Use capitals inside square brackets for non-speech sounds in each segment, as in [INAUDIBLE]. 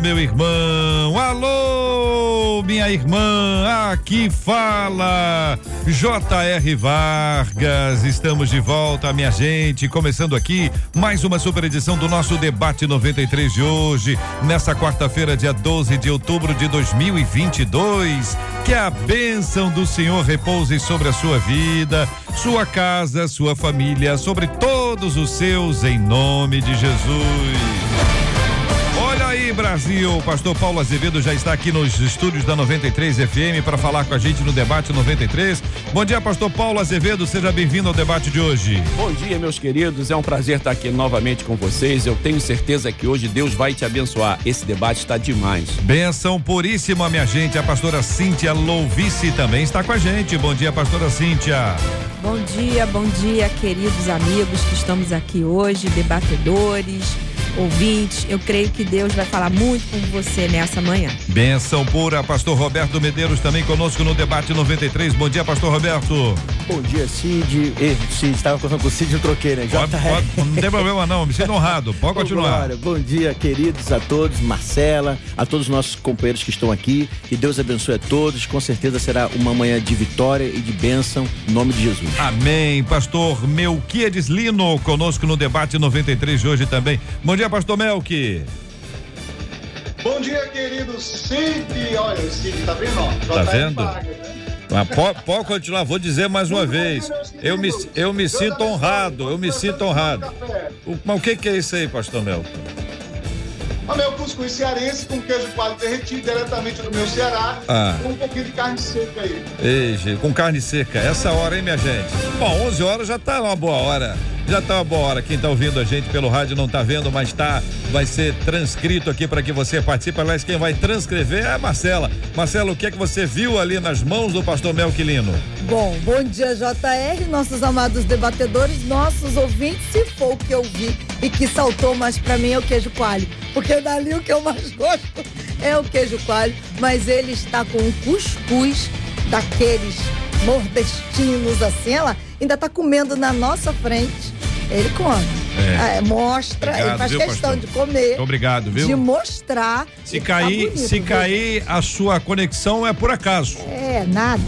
meu irmão. Alô, minha irmã. Aqui fala J.R. Vargas. Estamos de volta, minha gente. Começando aqui mais uma super edição do nosso debate 93 de hoje, nessa quarta-feira, dia 12 de outubro de 2022. Que a bênção do Senhor repouse sobre a sua vida, sua casa, sua família, sobre todos os seus, em nome de Jesus. Aí, Brasil. Pastor Paulo Azevedo já está aqui nos estúdios da 93 FM para falar com a gente no debate 93. Bom dia, Pastor Paulo Azevedo. Seja bem-vindo ao debate de hoje. Bom dia, meus queridos. É um prazer estar aqui novamente com vocês. Eu tenho certeza que hoje Deus vai te abençoar. Esse debate está demais. Benção puríssima, minha gente. A pastora Cíntia Louvice também está com a gente. Bom dia, pastora Cíntia. Bom dia, bom dia, queridos amigos que estamos aqui hoje, debatedores, ouvintes. Eu creio que Deus vai falar muito com você nessa manhã. Benção pura, pastor Roberto Medeiros também conosco no debate 93. Bom dia, pastor Roberto. Bom dia, Cid. Cid, estava conversando com o Cid, eu troquei, né? Pode, pode, não tem problema não, me sinto honrado. Pode continuar. Glória, Bom dia, queridos, a todos, Marcela, a todos os nossos companheiros que estão aqui. Que Deus abençoe a todos. Com certeza será uma manhã de vitória e de bênção, em nome de Jesus. Amém. Pastor Melquiades Lino conosco no debate 93 de hoje também. Bom dia, pastor Melqui. Bom dia, querido Cid. Olha, o Cid tá vendo? ó? Tá JR vendo? Né? Mas pode, pode continuar, vou dizer mais uma vez. Eu me, eu me sinto honrado, eu me sinto honrado. O- mas o que, que é isso aí, pastor Melqui? O meu cuscuz cearense com queijo coalho derretido diretamente do meu Ceará. Ah. Com um pouquinho de carne seca aí. Ei, gente, com carne seca, essa hora, hein, minha gente? Bom, 11 horas já tá uma boa hora. Já tá uma boa hora. Quem tá ouvindo a gente pelo rádio não tá vendo, mas tá, vai ser transcrito aqui para que você participe. Aliás, quem vai transcrever é a Marcela. Marcela, o que é que você viu ali nas mãos do pastor Melquilino? Bom, bom dia JR, nossos amados debatedores, nossos ouvintes, se for o que eu vi e que saltou mais pra mim é o queijo coalho, porque dali o que eu mais gosto [LAUGHS] é o queijo coalho, mas ele está com um cuscuz daqueles nordestinos assim, ela ainda tá comendo na nossa frente. Ele come. É. É, mostra, Obrigado, ele faz viu, questão pastor? de comer. Muito obrigado, viu? De mostrar. Se cair, tá bonito, se viu? cair a sua conexão é por acaso. É, nada.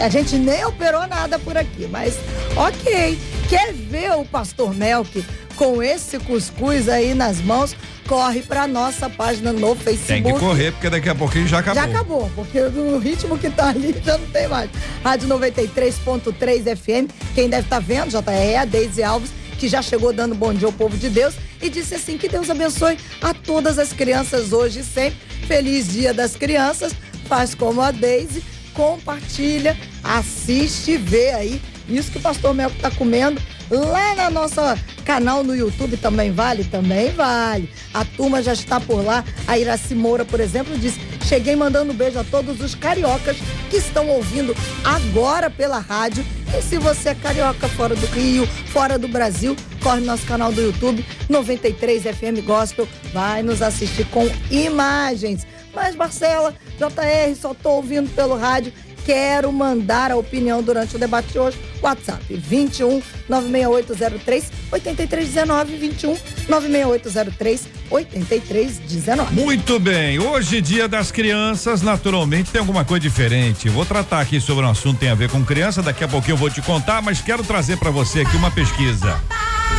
A gente nem operou nada por aqui, mas ok. Quer ver o Pastor Melk com esse cuscuz aí nas mãos? Corre pra nossa página no Facebook. Tem que correr, porque daqui a pouquinho já acabou. Já acabou, porque no ritmo que tá ali já não tem mais. Rádio 93.3 FM. Quem deve estar vendo, já tá é a Deise Alves, que já chegou dando bom dia ao povo de Deus e disse assim: que Deus abençoe a todas as crianças hoje e sempre. Feliz Dia das Crianças. Faz como a Deise, compartilha, assiste, vê aí. Isso que o pastor Melco tá comendo lá na nossa canal no YouTube também vale? Também vale. A turma já está por lá. A Iraci Moura, por exemplo, disse: Cheguei mandando um beijo a todos os cariocas que estão ouvindo agora pela rádio. E se você é carioca fora do Rio, fora do Brasil, corre no nosso canal do YouTube 93 FM Gospel, vai nos assistir com imagens. Mas Marcela, JR, só tô ouvindo pelo rádio. Quero mandar a opinião durante o debate de hoje. WhatsApp 21 96803 8319 21 96803 8319. Muito bem, hoje dia das crianças, naturalmente tem alguma coisa diferente. Vou tratar aqui sobre um assunto que tem a ver com criança, daqui a pouquinho eu vou te contar, mas quero trazer para você aqui uma pesquisa.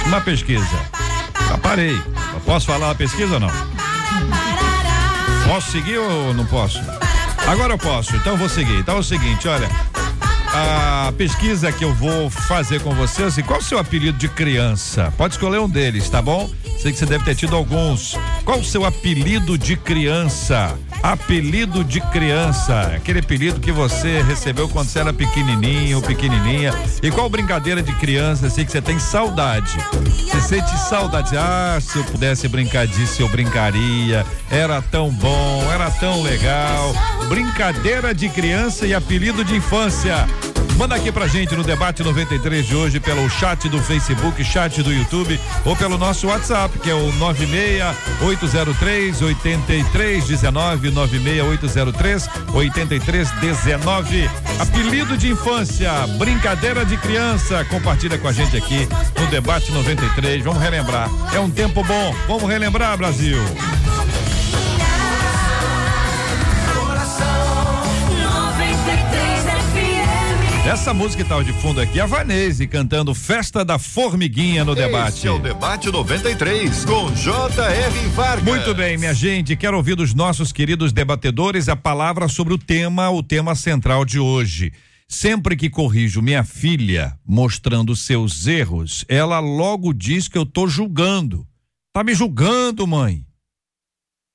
Uma pesquisa. Já parei. Posso falar a pesquisa ou não? Posso seguir ou não posso? Agora eu posso, então vou seguir. Então é o seguinte, olha, a pesquisa que eu vou fazer com você, assim, qual o seu apelido de criança? Pode escolher um deles, tá bom? Sei que você deve ter tido alguns. Qual o seu apelido de criança? Apelido de criança, aquele apelido que você recebeu quando você era pequenininho pequenininha. E qual brincadeira de criança assim que você tem saudade? Você sente saudade? Ah, se eu pudesse brincar disso, eu brincaria. Era tão bom, era tão legal. Brincadeira de criança e apelido de infância. Manda aqui pra gente no debate 93 de hoje pelo chat do Facebook, chat do YouTube ou pelo nosso WhatsApp, que é o 96803 8319 96803 8319. Apelido de infância, brincadeira de criança. Compartilha com a gente aqui no debate 93. Vamos relembrar. É um tempo bom. Vamos relembrar, Brasil. Essa música que tá de fundo aqui, a Vanese cantando Festa da Formiguinha no debate. Esse é o debate 93 com J.R. Vargas. Muito bem, minha gente, quero ouvir dos nossos queridos debatedores a palavra sobre o tema, o tema central de hoje. Sempre que corrijo minha filha mostrando seus erros, ela logo diz que eu tô julgando. Tá me julgando, mãe?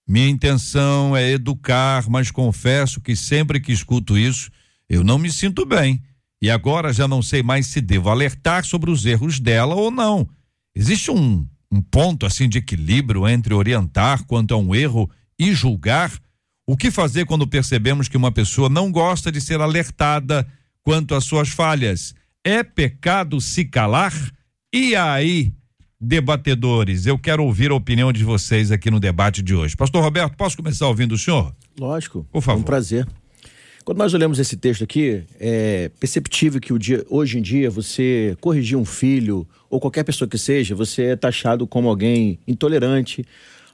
Minha intenção é educar, mas confesso que sempre que escuto isso, eu não me sinto bem. E agora já não sei mais se devo alertar sobre os erros dela ou não. Existe um, um ponto assim de equilíbrio entre orientar quanto a um erro e julgar? O que fazer quando percebemos que uma pessoa não gosta de ser alertada quanto às suas falhas? É pecado se calar? E aí, debatedores, eu quero ouvir a opinião de vocês aqui no debate de hoje. Pastor Roberto, posso começar ouvindo o senhor? Lógico. Por favor. É um prazer. Quando nós olhamos esse texto aqui, é perceptível que dia, hoje em dia você corrigir um filho ou qualquer pessoa que seja, você é taxado como alguém intolerante,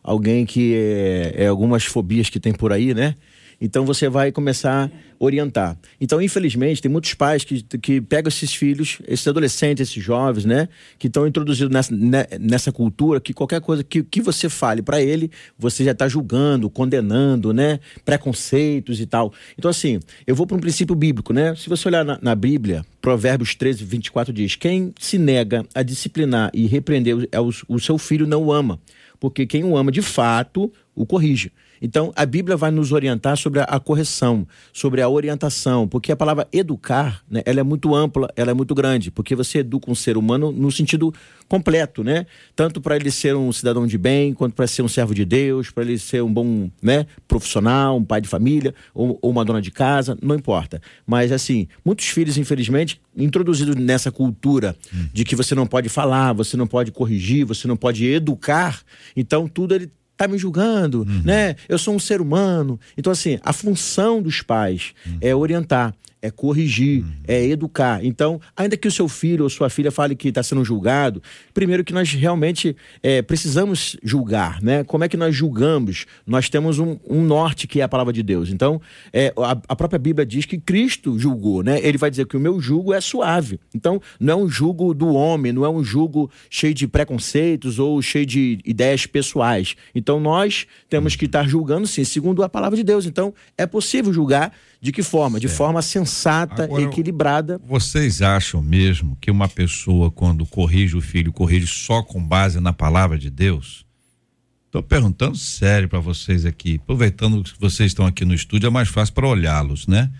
alguém que é, é algumas fobias que tem por aí, né? Então você vai começar a orientar. Então, infelizmente, tem muitos pais que, que pegam esses filhos, esses adolescentes, esses jovens, né? Que estão introduzidos nessa, né, nessa cultura que qualquer coisa que, que você fale para ele, você já está julgando, condenando, né? Preconceitos e tal. Então, assim, eu vou para um princípio bíblico, né? Se você olhar na, na Bíblia, Provérbios 13, 24 diz: Quem se nega a disciplinar e repreender é o, o seu filho não o ama, porque quem o ama de fato o corrige. Então, a Bíblia vai nos orientar sobre a, a correção, sobre a orientação, porque a palavra educar, né, ela é muito ampla, ela é muito grande, porque você educa um ser humano no sentido completo, né? Tanto para ele ser um cidadão de bem, quanto para ser um servo de Deus, para ele ser um bom, né, profissional, um pai de família ou, ou uma dona de casa, não importa. Mas assim, muitos filhos, infelizmente, introduzidos nessa cultura hum. de que você não pode falar, você não pode corrigir, você não pode educar, então tudo ele tá me julgando, uhum. né? Eu sou um ser humano. Então, assim, a função dos pais uhum. é orientar é corrigir, uhum. é educar. Então, ainda que o seu filho ou sua filha fale que está sendo julgado, primeiro que nós realmente é, precisamos julgar, né? Como é que nós julgamos? Nós temos um, um norte que é a palavra de Deus. Então, é, a, a, própria Bíblia diz que Cristo julgou, né? Ele vai dizer que o meu jugo é suave. Então, não é um jugo do homem, não é um jugo cheio de preconceitos ou cheio de ideias pessoais. Então, nós temos que estar julgando, sim, segundo a palavra de Deus. Então, é possível julgar de que forma? De forma sensata, Agora, equilibrada. Vocês acham mesmo que uma pessoa, quando corrige o filho, corrige só com base na palavra de Deus? Estou perguntando sério para vocês aqui. Aproveitando que vocês estão aqui no estúdio, é mais fácil para olhá-los, né?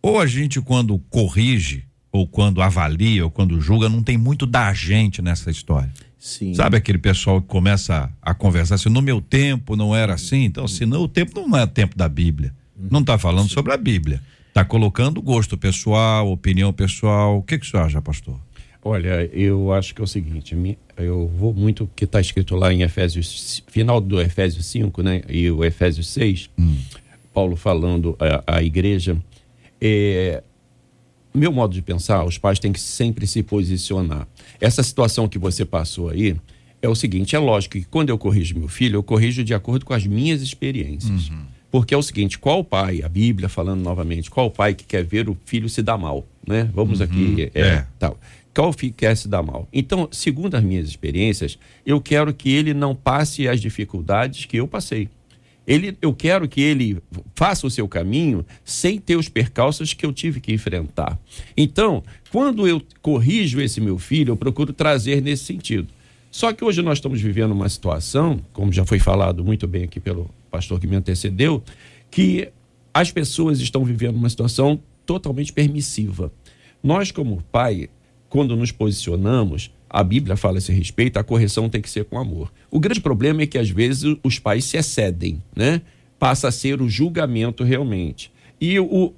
Ou a gente, quando corrige, ou quando avalia, ou quando julga, não tem muito da gente nessa história. Sim. Sabe aquele pessoal que começa a, a conversar assim, no meu tempo não era assim? Então, assim, no, o tempo não é tempo da Bíblia. Não está falando sobre a Bíblia. Está colocando gosto pessoal, opinião pessoal. O que, que o senhor acha, pastor? Olha, eu acho que é o seguinte, eu vou muito que está escrito lá em Efésios, final do Efésios 5, né? E o Efésios 6, hum. Paulo falando à, igreja. É, meu modo de pensar, os pais têm que sempre se posicionar. Essa situação que você passou aí é o seguinte: é lógico que quando eu corrijo meu filho, eu corrijo de acordo com as minhas experiências. Uhum. Porque é o seguinte, qual pai, a Bíblia falando novamente, qual pai que quer ver o filho se dar mal, né? Vamos uhum, aqui, é, é. tal. Qual filho quer se dar mal? Então, segundo as minhas experiências, eu quero que ele não passe as dificuldades que eu passei. Ele, eu quero que ele faça o seu caminho sem ter os percalços que eu tive que enfrentar. Então, quando eu corrijo esse meu filho, eu procuro trazer nesse sentido. Só que hoje nós estamos vivendo uma situação, como já foi falado muito bem aqui pelo pastor que me antecedeu, que as pessoas estão vivendo uma situação totalmente permissiva. Nós, como pai, quando nos posicionamos, a Bíblia fala a esse respeito, a correção tem que ser com amor. O grande problema é que às vezes os pais se excedem, né? Passa a ser o julgamento realmente. E o,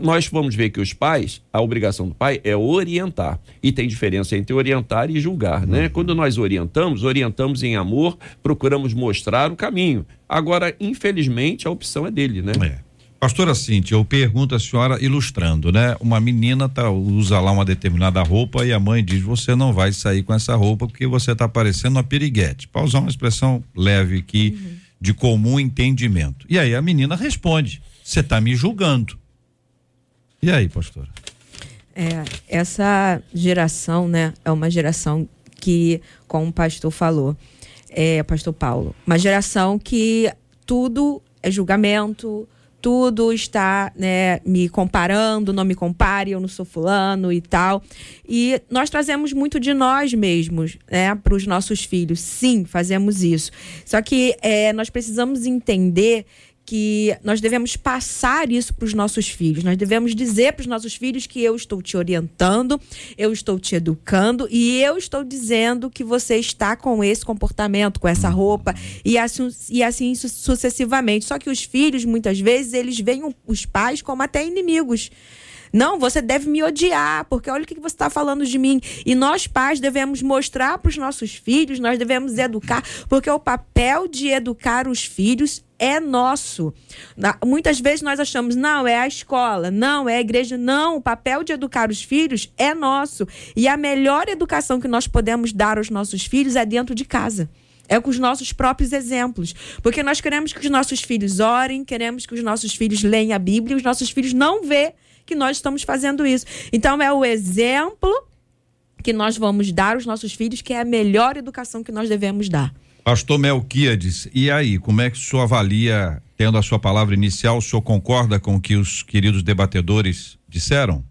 nós vamos ver que os pais, a obrigação do pai é orientar. E tem diferença entre orientar e julgar, né? Uhum. Quando nós orientamos, orientamos em amor, procuramos mostrar o caminho. Agora, infelizmente, a opção é dele, né? É. Pastora Cíntia, eu pergunto a senhora ilustrando, né? Uma menina tá, usa lá uma determinada roupa e a mãe diz: você não vai sair com essa roupa porque você tá parecendo uma piriguete. Para usar uma expressão leve aqui, uhum. de comum entendimento. E aí a menina responde: você tá me julgando. E aí, pastora? É, essa geração, né, é uma geração que, como o pastor falou, é, pastor Paulo, uma geração que tudo é julgamento, tudo está né, me comparando, não me compare, eu não sou fulano e tal. E nós trazemos muito de nós mesmos né, para os nossos filhos. Sim, fazemos isso. Só que é, nós precisamos entender que nós devemos passar isso para os nossos filhos. Nós devemos dizer para os nossos filhos que eu estou te orientando, eu estou te educando e eu estou dizendo que você está com esse comportamento, com essa roupa e assim, e assim sucessivamente. Só que os filhos, muitas vezes, eles veem os pais como até inimigos. Não, você deve me odiar, porque olha o que você está falando de mim. E nós, pais, devemos mostrar para os nossos filhos, nós devemos educar, porque o papel de educar os filhos é nosso. Muitas vezes nós achamos, não, é a escola, não, é a igreja. Não, o papel de educar os filhos é nosso. E a melhor educação que nós podemos dar aos nossos filhos é dentro de casa. É com os nossos próprios exemplos. Porque nós queremos que os nossos filhos orem, queremos que os nossos filhos leiam a Bíblia e os nossos filhos não vê que nós estamos fazendo isso. Então é o exemplo que nós vamos dar aos nossos filhos, que é a melhor educação que nós devemos dar. Pastor Melquiades, e aí, como é que o senhor avalia, tendo a sua palavra inicial, o senhor concorda com o que os queridos debatedores disseram?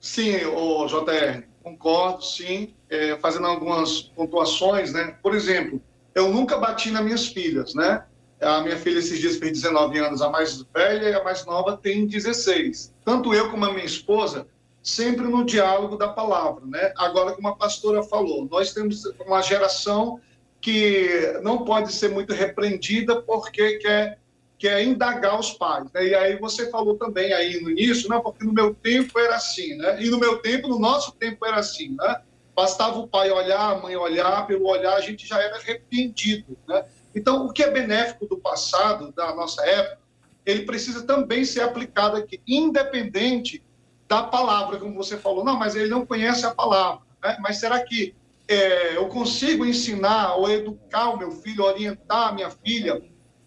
Sim, o JR, concordo, sim, é, fazendo algumas pontuações, né? Por exemplo, eu nunca bati nas minhas filhas, né? A minha filha esses dias fez 19 anos, a mais velha e a mais nova tem 16. Tanto eu como a minha esposa, sempre no diálogo da palavra, né? Agora, como a pastora falou, nós temos uma geração que não pode ser muito repreendida porque quer, quer indagar os pais, né? E aí você falou também aí no início, né? Porque no meu tempo era assim, né? E no meu tempo, no nosso tempo era assim, né? Bastava o pai olhar, a mãe olhar, pelo olhar a gente já era repreendido, né? Então, o que é benéfico do passado, da nossa época, ele precisa também ser aplicado aqui, independente da palavra, como você falou. Não, mas ele não conhece a palavra. Né? Mas será que é, eu consigo ensinar ou educar o meu filho, orientar a minha filha,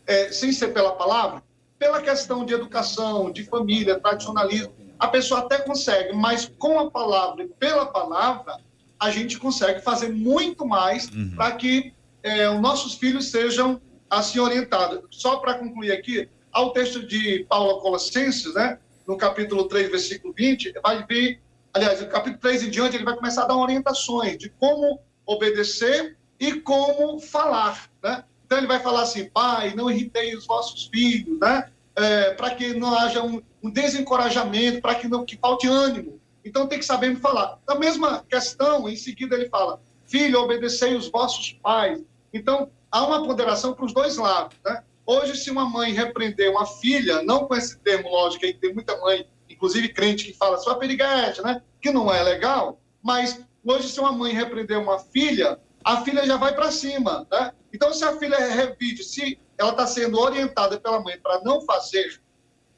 é, sem ser pela palavra? Pela questão de educação, de família, tradicionalismo, a pessoa até consegue, mas com a palavra e pela palavra, a gente consegue fazer muito mais uhum. para que é, os nossos filhos sejam assim orientados. Só para concluir aqui, ao texto de Paulo Colossenses, né, no capítulo 3, versículo 20, vai ver, aliás, no capítulo 3 em diante, ele vai começar a dar orientações de como obedecer e como falar, né? Então ele vai falar assim, pai, não irritei os vossos filhos, né? É, para que não haja um, um desencorajamento, para que não que falte ânimo. Então tem que saber falar. A mesma questão, em seguida ele fala, filho, obedecei os vossos pais, então, há uma ponderação para os dois lados. Né? Hoje, se uma mãe repreender uma filha, não com esse termo lógico aí, tem muita mãe, inclusive crente, que fala sua periguete, né? que não é legal, mas hoje, se uma mãe repreender uma filha, a filha já vai para cima. Né? Então, se a filha revide, se ela está sendo orientada pela mãe para não fazer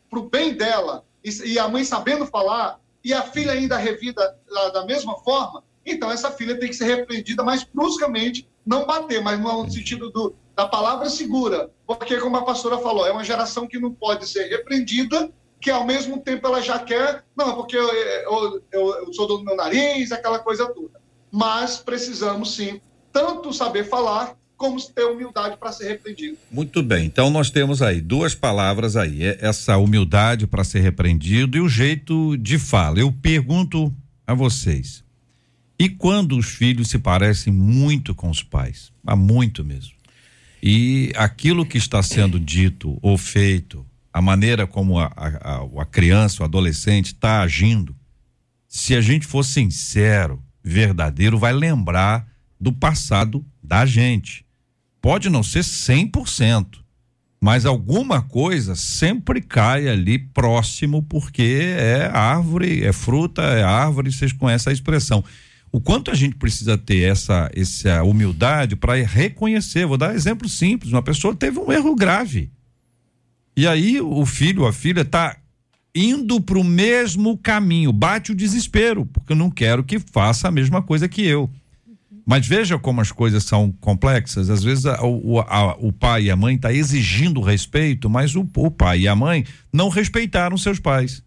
para o bem dela, e, a mãe sabendo falar, e a filha ainda revida da, da mesma forma, então essa filha tem que ser repreendida mais bruscamente não bater, mas no sentido do, da palavra segura. Porque, como a pastora falou, é uma geração que não pode ser repreendida, que ao mesmo tempo ela já quer, não, porque eu, eu, eu, eu sou do meu nariz, aquela coisa toda. Mas precisamos sim, tanto saber falar, como ter humildade para ser repreendido. Muito bem, então nós temos aí duas palavras aí, é essa humildade para ser repreendido e o jeito de fala. Eu pergunto a vocês, E quando os filhos se parecem muito com os pais, há muito mesmo. E aquilo que está sendo dito ou feito, a maneira como a, a, a criança, o adolescente está agindo, se a gente for sincero, verdadeiro, vai lembrar do passado da gente. Pode não ser 100%, mas alguma coisa sempre cai ali próximo, porque é árvore, é fruta, é árvore, vocês conhecem a expressão. O quanto a gente precisa ter essa, essa humildade para reconhecer. Vou dar exemplo simples: uma pessoa teve um erro grave. E aí o filho, a filha, está indo para o mesmo caminho, bate o desespero, porque eu não quero que faça a mesma coisa que eu. Mas veja como as coisas são complexas. Às vezes a, o, a, o pai e a mãe tá exigindo respeito, mas o, o pai e a mãe não respeitaram seus pais.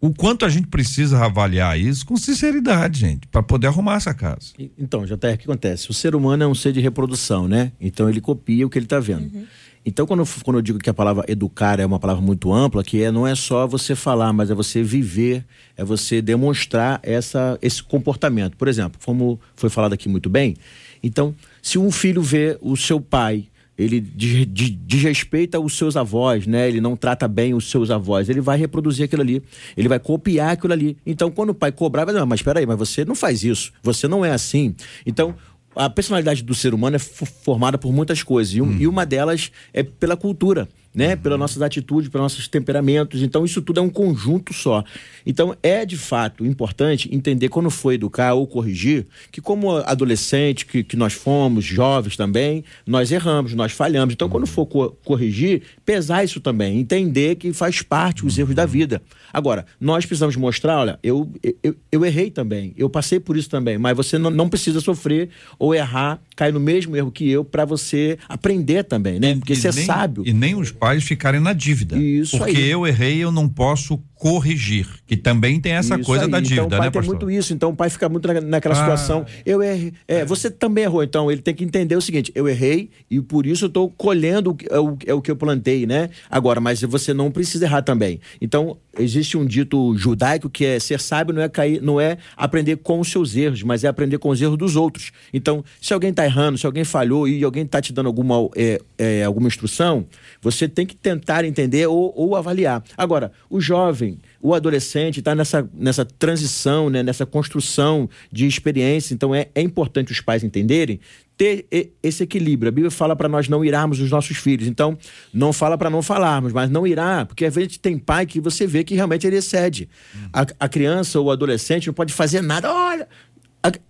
O quanto a gente precisa avaliar isso com sinceridade, gente, para poder arrumar essa casa. Então, JR, o que acontece? O ser humano é um ser de reprodução, né? Então ele copia o que ele está vendo. Uhum. Então, quando, quando eu digo que a palavra educar é uma palavra muito ampla, que é, não é só você falar, mas é você viver, é você demonstrar essa, esse comportamento. Por exemplo, como foi falado aqui muito bem, então, se um filho vê o seu pai ele desrespeita os seus avós, né? Ele não trata bem os seus avós. Ele vai reproduzir aquilo ali. Ele vai copiar aquilo ali. Então, quando o pai cobrar, vai dizer, mas espera aí, mas você não faz isso. Você não é assim. Então, a personalidade do ser humano é formada por muitas coisas. E, um, hum. e uma delas é pela cultura né? Pelas nossas atitudes, pelos nossos temperamentos. Então, isso tudo é um conjunto só. Então, é de fato importante entender quando for educar ou corrigir, que como adolescente que, que nós fomos, jovens também, nós erramos, nós falhamos. Então, quando for co corrigir, pesar isso também, entender que faz parte os erros da uhum. vida. Agora, nós precisamos mostrar, olha, eu, eu, eu errei também, eu passei por isso também, mas você não, não precisa sofrer ou errar, cair no mesmo erro que eu, para você aprender também, né? Porque você é sábio. E nem os pais ficarem na dívida. Isso Porque aí. eu errei, eu não posso corrigir, que também tem essa isso coisa aí. da dívida, então, o pai né, tem pastor? muito isso, então o pai fica muito naquela ah. situação, eu errei, é, você também errou, então ele tem que entender o seguinte, eu errei e por isso eu estou colhendo é o, é o que eu plantei, né? Agora, mas você não precisa errar também. Então, existe um dito judaico que é ser sábio não é cair, não é aprender com os seus erros, mas é aprender com os erros dos outros. Então, se alguém está errando, se alguém falhou e alguém está te dando alguma, é, é, alguma instrução, você tem que tentar entender ou, ou avaliar. Agora, o jovem, o adolescente está nessa, nessa transição, né, nessa construção de experiência. Então é, é importante os pais entenderem ter esse equilíbrio. A Bíblia fala para nós não irarmos os nossos filhos. Então, não fala para não falarmos, mas não irá, porque às vezes tem pai que você vê que realmente ele excede. Hum. A, a, criança ou o adolescente não pode fazer nada. Olha,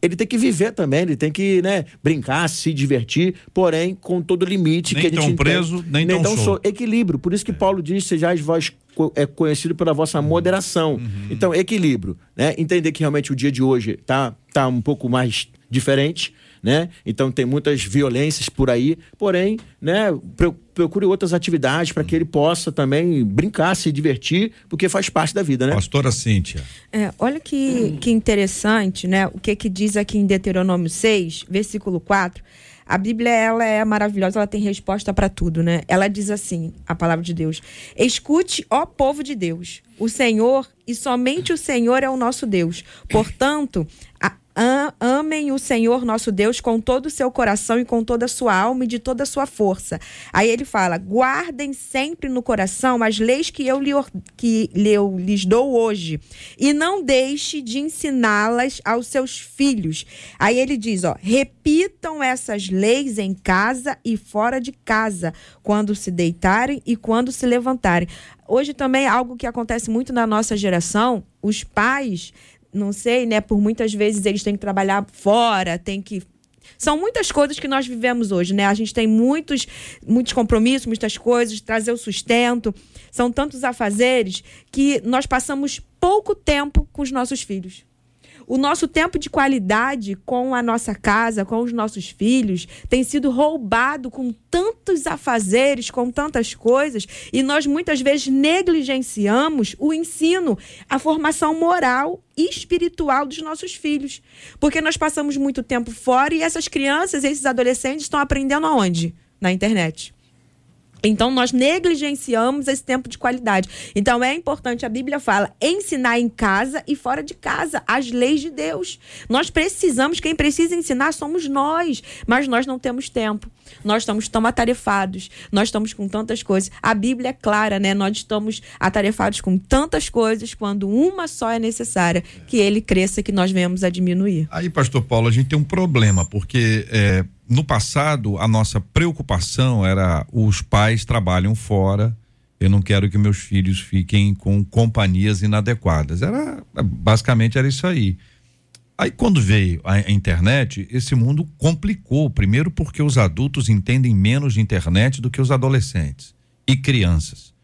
ele tem que viver também, ele tem que né, brincar, se divertir, porém com todo o limite nem que a gente tão preso, nem, nem tão, tão Equilíbrio. Por isso que é. Paulo diz: sejais vós é conhecido pela vossa moderação. Uhum. Então, equilíbrio, né? Entender que realmente o dia de hoje tá, tá um pouco mais diferente, né? Então tem muitas violências por aí, porém, né, procure outras atividades para que ele possa também brincar, se divertir, porque faz parte da vida, né? Pastora Cíntia. É, olha que, que interessante, né? O que que diz aqui em Deuteronômio 6, versículo 4. A Bíblia ela é maravilhosa, ela tem resposta para tudo, né? Ela diz assim, a palavra de Deus: Escute, ó povo de Deus, o Senhor e somente o Senhor é o nosso Deus. Portanto, a, amem o Senhor nosso Deus com todo o seu coração e com toda a sua alma e de toda a sua força. Aí ele fala: guardem sempre no coração as leis que eu, lhe, que eu lhes dou hoje, e não deixe de ensiná-las aos seus filhos. Aí ele diz: ó, repitam essas leis em casa e fora de casa, quando se deitarem e quando se levantarem. Hoje também algo que acontece muito na nossa geração, os pais não sei, né? Por muitas vezes eles têm que trabalhar fora, tem que são muitas coisas que nós vivemos hoje, né? A gente tem muitos, muitos compromissos, muitas coisas, trazer o sustento. São tantos afazeres que nós passamos pouco tempo com os nossos filhos o nosso tempo de qualidade com a nossa casa, com os nossos filhos, tem sido roubado com tantos afazeres, com tantas coisas, e nós muitas vezes negligenciamos o ensino, a formação moral e espiritual dos nossos filhos. Porque nós passamos muito tempo fora e essas crianças, esses adolescentes estão aprendendo aonde? Na internet. Então, nós negligenciamos esse tempo de qualidade. Então, é importante, a Bíblia fala, ensinar em casa e fora de casa as leis de Deus. Nós precisamos, quem precisa ensinar somos nós, mas nós não temos tempo. Nós estamos tão atarefados, nós estamos com tantas coisas. A Bíblia é clara, né? Nós estamos atarefados com tantas coisas quando uma só é necessária, que ele cresça, que nós venhamos a diminuir. Aí, pastor Paulo, a gente tem um problema, porque é, no passado a nossa preocupação era os pais trabalham fora, eu não quero que meus filhos fiquem com companhias inadequadas. Era basicamente era isso aí. Aí quando veio a internet, esse mundo complicou. Primeiro porque os adultos entendem menos de internet do que os adolescentes e crianças.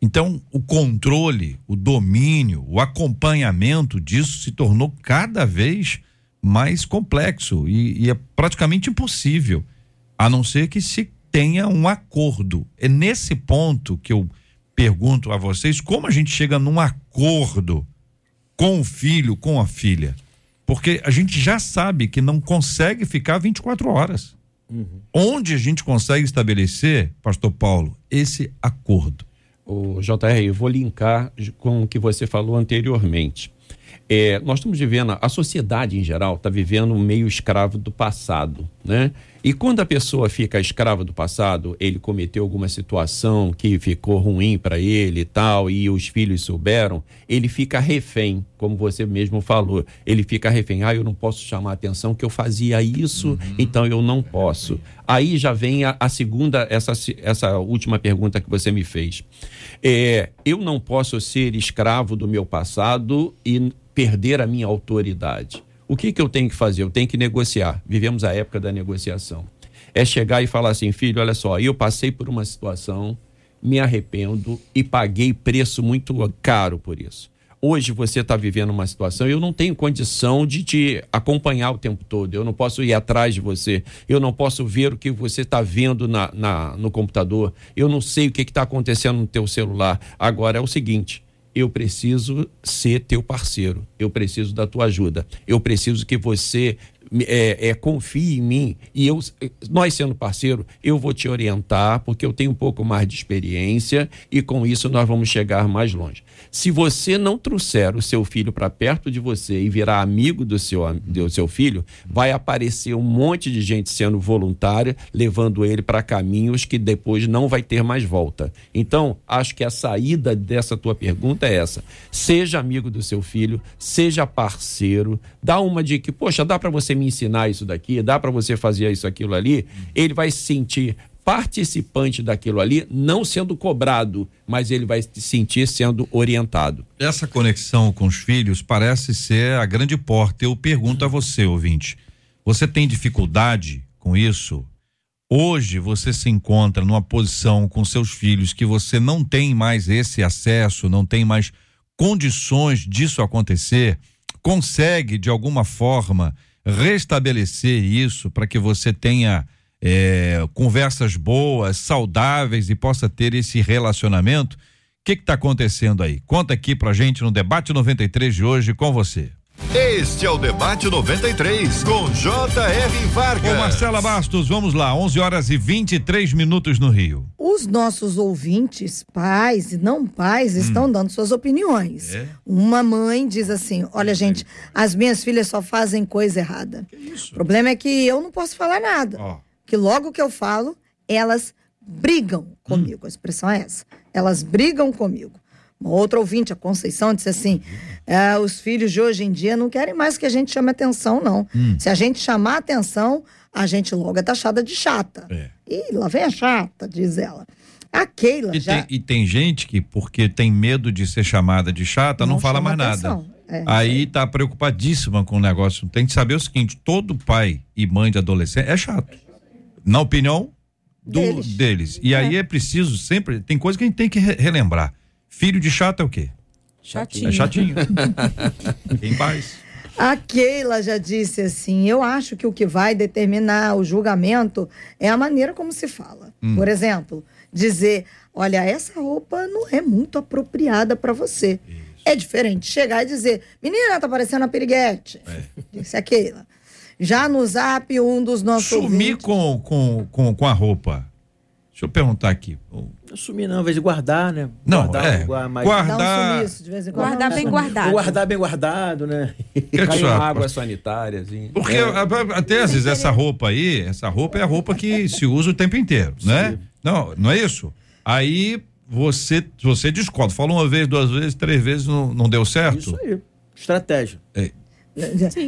Então, o controle, o domínio, o acompanhamento disso se tornou cada vez mais complexo e, e é praticamente impossível, a não ser que se tenha um acordo. É nesse ponto que eu pergunto a vocês como a gente chega num acordo com o filho, com a filha. Porque a gente já sabe que não consegue ficar 24 horas. Uhum. Onde a gente consegue estabelecer, Pastor Paulo, esse acordo? O JR, eu vou linkar com o que você falou anteriormente. É, nós estamos vivendo, a sociedade em geral está vivendo um meio escravo do passado, né? E quando a pessoa fica escrava do passado, ele cometeu alguma situação que ficou ruim para ele e tal, e os filhos souberam, ele fica refém, como você mesmo falou. Ele fica refém. Ah, eu não posso chamar a atenção que eu fazia isso, uhum. então eu não posso. Aí já vem a, a, segunda, essa, essa última pergunta que você me fez. É, eu não posso ser escravo do meu passado e perder a minha autoridade. O que, que eu tenho que fazer? Eu tenho que negociar. Vivemos a época da negociação. É chegar e falar assim, filho, olha só, eu passei por uma situação, me arrependo e paguei preço muito caro por isso. Hoje você está vivendo uma situação, eu não tenho condição de te acompanhar o tempo todo, eu não posso ir atrás de você, eu não posso ver o que você está vendo na, na, no computador, eu não sei o que está acontecendo no teu celular. Agora é o seguinte, eu preciso ser teu parceiro, eu preciso da tua ajuda, eu preciso que você é, é, confie em mim. E eu, nós sendo parceiro, eu vou te orientar porque eu tenho um pouco mais de experiência e com isso nós vamos chegar mais longe. Se você não trouxer o seu filho para perto de você e virar amigo do seu, do seu filho, vai aparecer um monte de gente sendo voluntária, levando ele para caminhos que depois não vai ter mais volta. Então, acho que a saída dessa tua pergunta é essa: seja amigo do seu filho, seja parceiro, dá uma de que, poxa, dá para você me ensinar isso daqui, dá para você fazer isso, aquilo ali. Ele vai se sentir participante daquilo ali, não sendo cobrado, mas ele vai se sentir sendo orientado. Essa conexão com os filhos parece ser a grande porta. Eu pergunto a você, ouvinte, você tem dificuldade com isso? Hoje você se encontra numa posição com seus filhos que você não tem mais esse acesso, não tem mais condições disso acontecer? Consegue de alguma forma restabelecer isso para que você tenha é, conversas boas, saudáveis e possa ter esse relacionamento. O que está acontecendo aí? Conta aqui pra gente no Debate 93 de hoje com você. Este é o Debate 93, com J.R. Vargas. Com Marcela Bastos, vamos lá, 11 horas e 23 minutos no Rio. Os nossos ouvintes, pais e não pais, hum. estão dando suas opiniões. É? Uma mãe diz assim: Olha, gente, as minhas filhas só fazem coisa errada. O problema é que eu não posso falar nada. Oh que logo que eu falo, elas brigam comigo. Hum. A expressão é essa. Elas brigam comigo. Uma outra ouvinte, a Conceição, disse assim: é, os filhos de hoje em dia não querem mais que a gente chame atenção, não. Hum. Se a gente chamar atenção, a gente logo é taxada de chata. É. E lá vem a chata, diz ela. A Keila e já... Tem, e tem gente que, porque tem medo de ser chamada de chata, não, não fala mais atenção. nada. É, Aí tá preocupadíssima com o negócio. Tem que saber o seguinte: todo pai e mãe de adolescente é chato na opinião do, deles. deles. E é. aí é preciso sempre. Tem coisa que a gente tem que re relembrar. Filho de chato é o quê? Chatinho. É chatinho. [LAUGHS] tem paz. A Keila já disse assim: eu acho que o que vai determinar o julgamento é a maneira como se fala. Hum. Por exemplo, dizer: olha, essa roupa não é muito apropriada para você. Isso. É diferente chegar e dizer: menina, tá parecendo a piriguete. É. Disse a Keila. Já no zap, um dos nossos. Sumir com, com, com, com a roupa. Deixa eu perguntar aqui. Assumir não, ao invés de guardar, né? Não, guardar é, lugar mais... guardar- um sumiço de vez em quando. Guardar bem guardado. Guardar bem guardado, né? que que Caiu água sanitária, assim. Porque a- a- até às vezes essa roupa aí, essa roupa é a roupa que se usa o tempo inteiro, né? Não, não é isso? Aí você você descobre, fala uma vez, duas vezes, três vezes, não, não deu certo? Isso aí. Estratégia.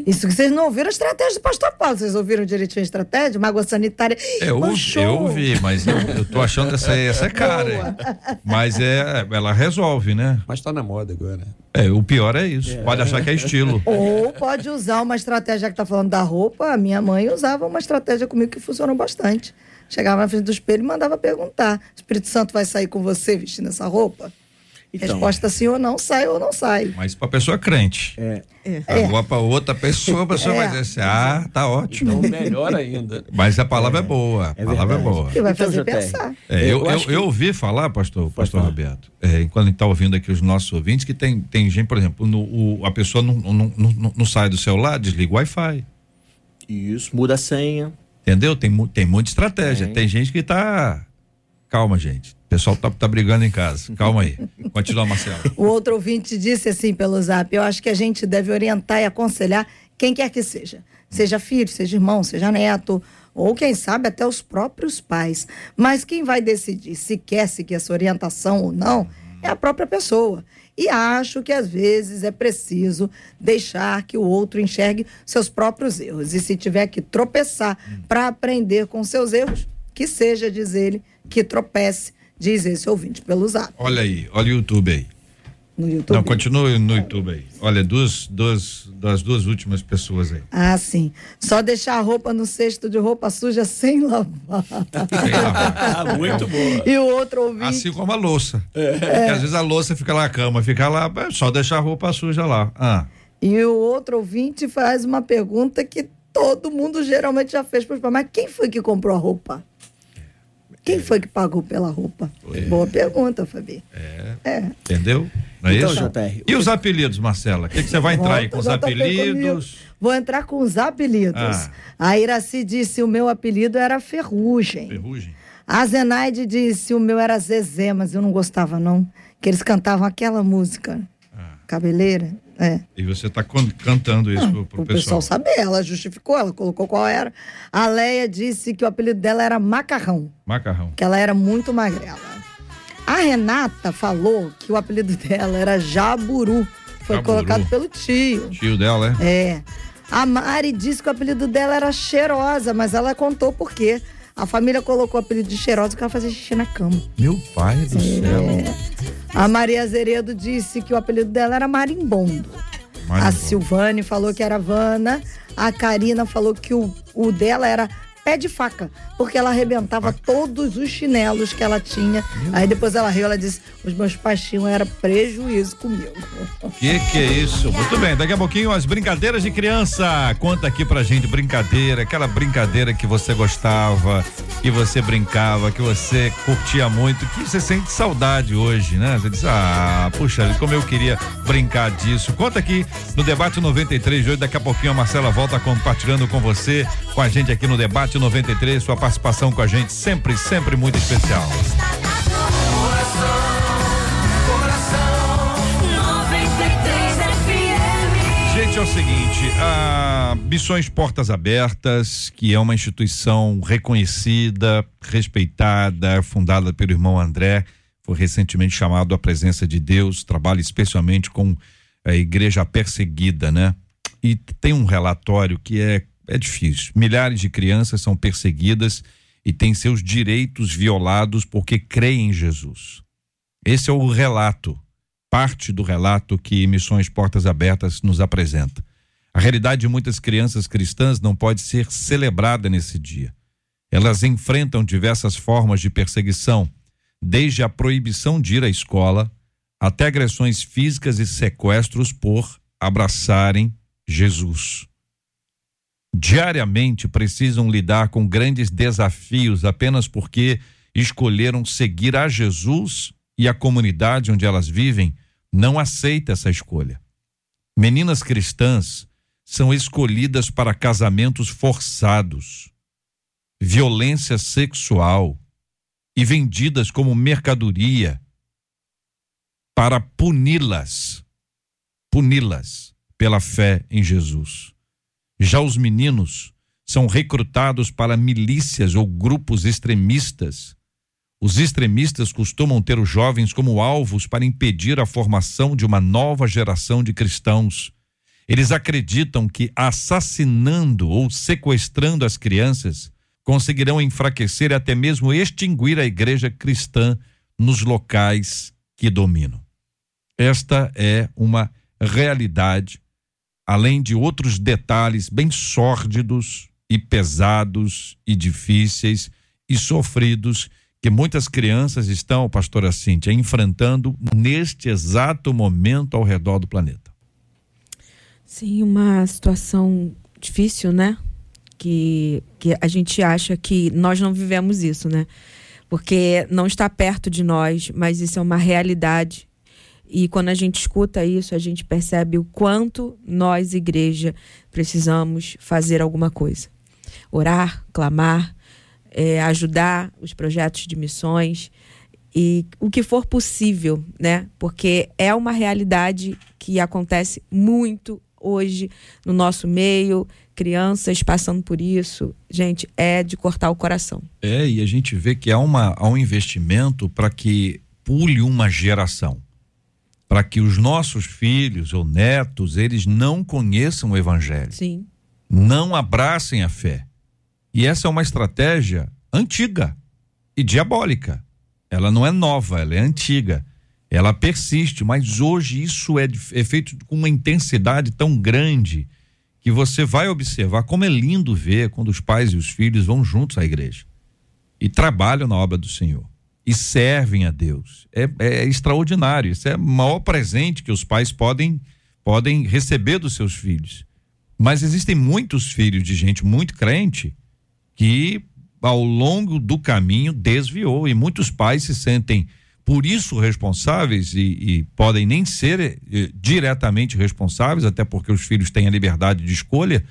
Isso que vocês não ouviram a estratégia do pastor Paulo. Vocês ouviram direitinho a estratégia? Uma água sanitária. É, Eu, eu ouvi, mas eu, eu tô achando essa, essa é cara. Mas é, ela resolve, né? Mas tá na moda agora. É, o pior é isso. Pode achar que é estilo. [LAUGHS] Ou pode usar uma estratégia, que tá falando da roupa, a minha mãe usava uma estratégia comigo que funcionou bastante. Chegava na frente do espelho e mandava perguntar: Espírito Santo vai sair com você vestindo essa roupa? Então, Resposta sim ou não, sai ou não sai. Mas pra pessoa crente. é, Agora pra outra pessoa, a pessoa É. vai dizer assim, ah, tá ótimo. Então, melhor ainda. [LAUGHS] Mas a palavra é, boa. A é palavra é boa. Que vai Então, fazer JR, pensar. É, eu, Eu eu, que- eu ouvi falar, pastor, pastor falar. Roberto, é, quando a gente está ouvindo aqui os nossos ouvintes, que tem, tem gente, por exemplo, no, o- a pessoa não, não, não, não sai do celular, desliga o Wi-Fi. Isso, muda a senha. Entendeu? Tem, tem muita estratégia. Tem. Tem gente que tá. Calma, gente. Pessoal tá, tá brigando em casa. Calma aí. Continua, Marcelo. O outro ouvinte disse assim pelo zap: eu acho que a gente deve orientar e aconselhar quem quer que seja. Seja filho, seja irmão, seja neto, ou quem sabe até os próprios pais. Mas quem vai decidir se quer seguir essa orientação ou não é a própria pessoa. E acho que às vezes é preciso deixar que o outro enxergue seus próprios erros. E se tiver que tropeçar para aprender com seus erros, que seja, diz ele, que tropece, diz esse ouvinte pelo zap. Olha aí, olha o YouTube aí. No YouTube. Não, continue no YouTube aí. Olha, duas, duas, das duas últimas pessoas aí. Ah, sim. Só deixar a roupa no cesto de roupa suja sem lavar. Sei lá. [LAUGHS] Ah, muito boa. E o outro ouvinte. Assim como a louça. Porque às vezes a louça fica lá na cama, fica lá, é só deixar a roupa suja lá. Ah. E o outro ouvinte faz uma pergunta que todo mundo geralmente já fez para os pais. Mas quem foi que comprou a roupa? Quem foi que pagou pela roupa? Boa pergunta, Fabi. É. Entendeu? Não é Então, isso? JR, E os apelidos, Marcela? O que, que você vai entrar aí com os apelidos? comigo. Vou entrar com os apelidos. Ah. A Iraci disse o meu apelido era Ferrugem. Ferrugem? A Zenaide disse o meu era Zezé, mas eu não gostava não. Que eles cantavam aquela música. Ah. Cabeleira. É. E você está cantando isso pro, pro o pessoal sabe, ela justificou, ela colocou qual era. A Leia disse que o apelido dela era Macarrão, Macarrão. que ela era muito magrela. A Renata falou que o apelido dela era Jaburu. Foi Jaburu. colocado pelo tio. Tio dela, é? É. A Mari disse que o apelido dela era Cheirosa, mas ela contou por quê. A família colocou o apelido de Cheirosa porque ela fazia xixi na cama. Meu pai do céu. A Maria Azeredo disse que o apelido dela era Marimbondo. A Marimbondo. Silvane falou que era Vana. A Karina falou que o, o dela era pé de faca, porque ela arrebentava todos os chinelos que ela tinha. Aí depois ela riu, ela disse: os meus pais tinham era prejuízo comigo. [LAUGHS] Que que é isso? Muito bem, daqui a pouquinho as brincadeiras de criança. Conta aqui pra gente brincadeira, aquela brincadeira que você gostava, que você brincava, que você curtia muito, que você sente saudade hoje, né? Você diz, ah, puxa, como eu queria brincar disso. Conta aqui no Debate 93 de hoje, daqui a pouquinho a Marcela volta compartilhando com você, com a gente aqui no Debate 93, sua participação com a gente sempre, sempre muito especial. Gente, é o seguinte, a Missões Portas Abertas, que é uma instituição reconhecida, respeitada, fundada pelo irmão André, foi recentemente chamado à presença de Deus, trabalha especialmente com a igreja perseguida, né? E tem um relatório que é, é difícil. Milhares de crianças são perseguidas e têm seus direitos violados porque creem em Jesus. Esse é o relato parte do relato que Missões Portas Abertas nos apresenta. A realidade de muitas crianças cristãs não pode ser celebrada nesse dia. Elas enfrentam diversas formas de perseguição, desde a proibição de ir à escola até agressões físicas e sequestros por abraçarem Jesus. Diariamente precisam lidar com grandes desafios apenas porque escolheram seguir a Jesus e a comunidade onde elas vivem não aceita essa escolha. Meninas cristãs são escolhidas para casamentos forçados, violência sexual e vendidas como mercadoria para puni-las, puni-las pela fé em Jesus. Já os meninos são recrutados para milícias ou grupos extremistas. Os extremistas costumam ter os jovens como alvos para impedir a formação de uma nova geração de cristãos. Eles acreditam que assassinando ou sequestrando as crianças conseguirão enfraquecer e até mesmo extinguir a igreja cristã nos locais que dominam. Esta é uma realidade, além de outros detalhes bem sórdidos e pesados e difíceis e sofridos que muitas crianças estão, pastora Cíntia, enfrentando neste exato momento ao redor do planeta. Sim, uma situação difícil, né? Que, que a gente acha que nós não vivemos isso, né? Porque não está perto de nós, mas isso é uma realidade. E quando a gente escuta isso, a gente percebe o quanto nós, igreja, precisamos fazer alguma coisa. Orar, clamar, é, ajudar os projetos de missões e o que for possível, né? Porque é uma realidade que acontece muito hoje no nosso meio, crianças passando por isso, gente, é de cortar o coração. É, e a gente vê que há, uma, há um investimento para que pule uma geração, para que os nossos filhos ou netos, eles não conheçam o evangelho. Sim. Não abracem a fé. E essa é uma estratégia antiga e diabólica. Ela não é nova, ela é antiga ela persiste, mas hoje isso é, é feito com uma intensidade tão grande que você vai observar como é lindo ver quando os pais e os filhos vão juntos à igreja e trabalham na obra do Senhor e servem a Deus. É, é extraordinário. Isso é o maior presente que os pais podem, podem receber dos seus filhos. Mas existem muitos filhos de gente muito crente que, ao longo do caminho, desviou e muitos pais se sentem por isso responsáveis e, e podem nem ser eh, diretamente responsáveis, até porque os filhos têm a liberdade de escolha,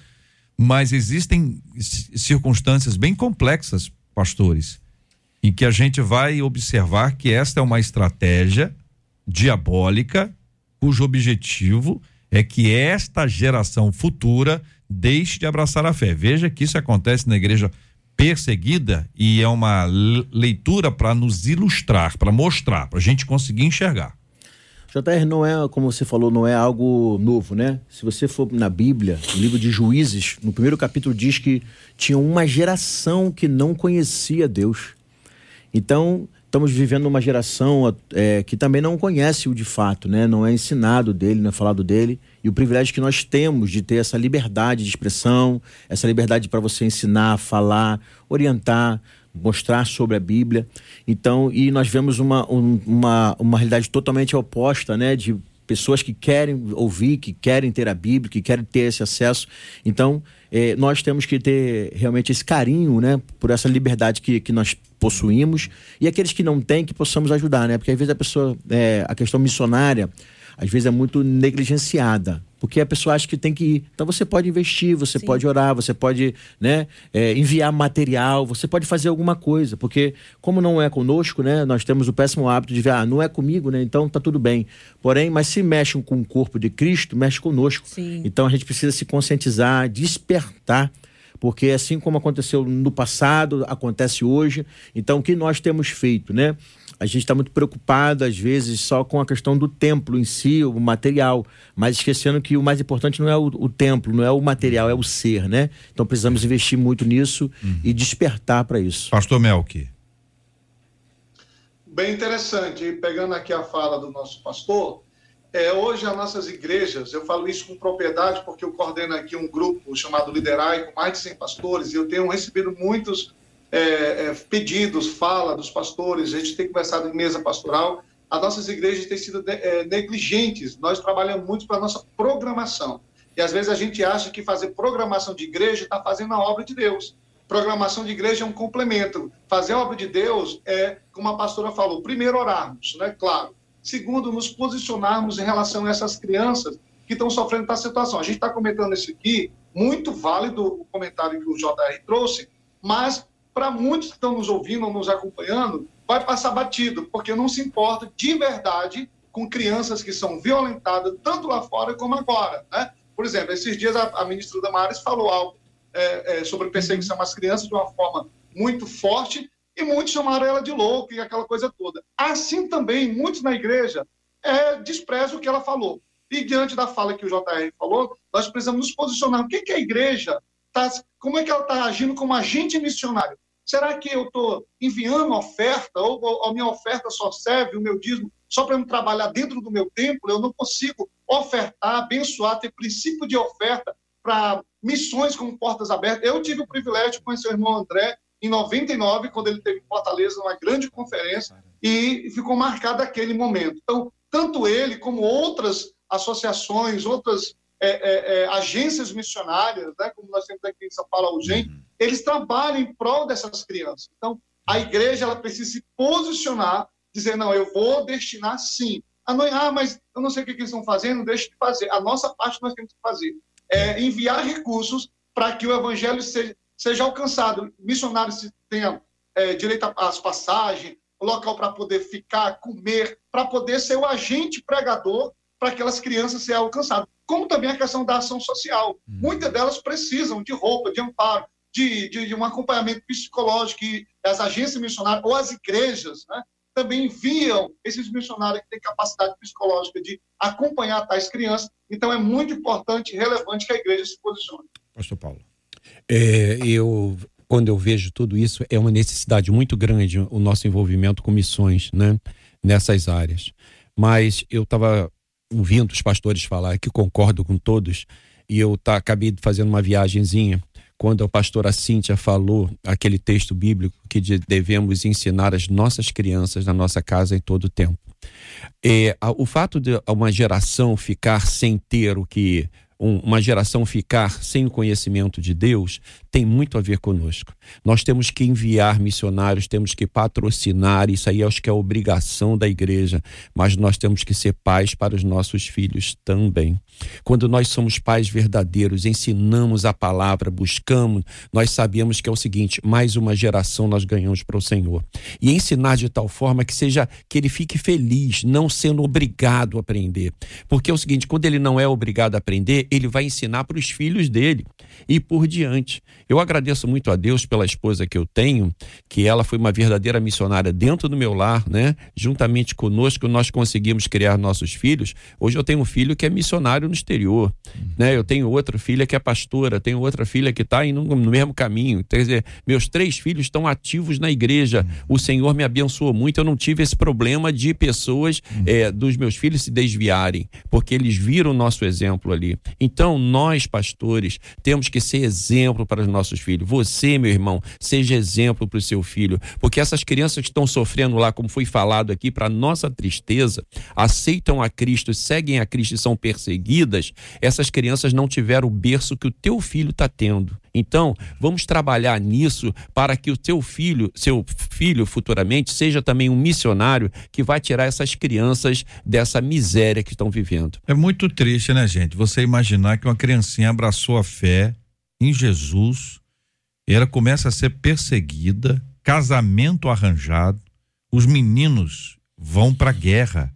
mas existem circunstâncias bem complexas, pastores, em que a gente vai observar que esta é uma estratégia diabólica cujo objetivo é que esta geração futura deixe de abraçar a fé. Veja que isso acontece na igreja perseguida e é uma leitura para nos ilustrar, para mostrar, para a gente conseguir enxergar. JR não é, como você falou, não é algo novo, né? Se você for na Bíblia, no livro de Juízes, no primeiro capítulo diz que tinha uma geração que não conhecia Deus. Então, estamos vivendo uma geração é, que também não conhece o de fato, né? Não é ensinado dele, não é falado dele. E o privilégio que nós temos de ter essa liberdade de expressão, essa liberdade para você ensinar, falar, orientar, mostrar sobre a Bíblia. Então, e nós vemos uma, um, uma, uma realidade totalmente oposta, né? De pessoas que querem ouvir, que querem ter a Bíblia, que querem ter esse acesso. Então, eh, nós temos que ter realmente esse carinho, né, por essa liberdade que, que nós possuímos e aqueles que não têm que possamos ajudar, né? Porque às vezes a pessoa, é, a questão missionária, às vezes é muito negligenciada, porque a pessoa acha que tem que ir. Então você pode investir, você Sim. pode orar, você pode né, é, enviar material, você pode fazer alguma coisa, porque como não é conosco, né, nós temos o péssimo hábito de ver, ah, não é comigo, né, então tá tudo bem. Porém, mas se mexem com o corpo de Cristo, mexe conosco. Sim. Então a gente precisa se conscientizar, despertar porque assim como aconteceu no passado, acontece hoje. Então, o que nós temos feito, né? A gente está muito preocupado, às vezes, só com a questão do templo em si, o material, mas esquecendo que o mais importante não é o, o templo, não é o material, é o ser, né? Então precisamos investir muito nisso uhum. e despertar para isso. Pastor Melk. Bem interessante, e pegando aqui a fala do nosso pastor, é, hoje as nossas igrejas, eu falo isso com propriedade porque eu coordeno aqui um grupo chamado Liderai, com mais de 100 pastores, e eu tenho recebido muitos é, é, pedidos, fala dos pastores, a gente tem conversado em mesa pastoral, as nossas igrejas têm sido é, negligentes, nós trabalhamos muito para a nossa programação, e às vezes a gente acha que fazer programação de igreja está fazendo a obra de Deus. Programação de igreja é um complemento. Fazer a obra de Deus é, como a pastora falou, primeiro orarmos, né? Claro Segundo, nos posicionarmos em relação a essas crianças que estão sofrendo essa situação. A gente está comentando isso aqui, muito válido o comentário que o JR trouxe, mas para muitos que estão nos ouvindo ou nos acompanhando, vai passar batido, porque não se importa de verdade com crianças que são violentadas tanto lá fora como agora, né? Por exemplo, esses dias a, a ministra Damares falou algo é, é, sobre perseguição às crianças de uma forma muito forte e muitos chamaram ela de louca e aquela coisa toda. Assim também, muitos na igreja é, desprezam o que ela falou. E diante da fala que o JR falou, nós precisamos nos posicionar. O que, que a igreja está, como é que ela está agindo como agente missionário? Será que eu estou enviando oferta ou, ou a minha oferta só serve o meu dízimo só para eu trabalhar dentro do meu templo? Eu não consigo ofertar, abençoar, ter princípio de oferta para missões como Portas Abertas. Eu tive o privilégio de conhecer o irmão André em 99, quando ele teve em Fortaleza uma grande conferência e ficou marcado aquele momento. Então, tanto ele como outras associações, outras é, é, é, agências missionárias, né, como nós temos aqui em São Paulo, a UGEM, uhum. eles trabalham em prol dessas crianças. Então, a igreja ela precisa se posicionar, dizer, não, eu vou destinar sim. Ah, mas eu não sei o que, que eles estão fazendo, deixe de fazer. A nossa parte nós temos que fazer é enviar recursos para que o evangelho seja, seja alcançado. Missionários tenham é, direito às passagens, local para poder ficar, comer, para poder ser o agente pregador para aquelas crianças serem alcançadas. Como também a questão da ação social. Hum. Muitas delas precisam de roupa, de amparo, de, de, de, um acompanhamento psicológico, e as agências missionárias ou as igrejas né, também enviam esses missionários que têm capacidade psicológica de acompanhar tais crianças. Então é muito importante e relevante que a igreja se posicione. Pastor Paulo. É, eu quando eu vejo tudo isso, é uma necessidade muito grande o nosso envolvimento com missões, né? Nessas áreas. Mas eu estava ouvindo os pastores falar, que concordo com todos, e eu tá, acabei fazendo uma viagemzinha quando a pastora Cíntia falou aquele texto bíblico que devemos ensinar as nossas crianças na nossa casa em todo o tempo. É, o fato de uma geração ficar sem ter o que uma geração ficar sem o conhecimento de Deus tem muito a ver conosco. Nós temos que enviar missionários, temos que patrocinar, isso aí acho que é obrigação da igreja, mas nós temos que ser pais para os nossos filhos também. Quando nós somos pais verdadeiros, ensinamos a palavra, buscamos, nós sabemos que é o seguinte, mais uma geração nós ganhamos para o Senhor. E ensinar de tal forma que seja que ele fique feliz, não sendo obrigado a aprender. Porque é o seguinte, quando ele não é obrigado a aprender, ele vai ensinar para os filhos dele e por diante. Eu agradeço muito a Deus pela esposa que eu tenho, que ela foi uma verdadeira missionária dentro do meu lar, né? Juntamente conosco nós conseguimos criar nossos filhos. Hoje eu tenho um filho que é missionário no exterior, né? Eu tenho outra filha que é pastora, tenho outra filha que está no, no mesmo caminho. Quer dizer, meus três filhos estão ativos na igreja. O Senhor me abençoou muito. Eu não tive esse problema de pessoas é, dos meus filhos se desviarem, porque eles viram o nosso exemplo ali. Então nós pastores temos que ser exemplo para os nossos filhos. Você, meu irmão, seja exemplo para o seu filho, porque essas crianças que estão sofrendo lá, como foi falado aqui, para nossa tristeza, aceitam a Cristo, seguem a Cristo e são perseguidas, essas crianças não tiveram o berço que o teu filho está tendo. Então, vamos trabalhar nisso para que o teu filho, seu filho futuramente, seja também um missionário que vai tirar essas crianças dessa miséria que estão vivendo. É muito triste, né, gente? Você imaginar que uma criancinha abraçou a fé em Jesus, ela começa a ser perseguida, casamento arranjado, os meninos vão para a guerra.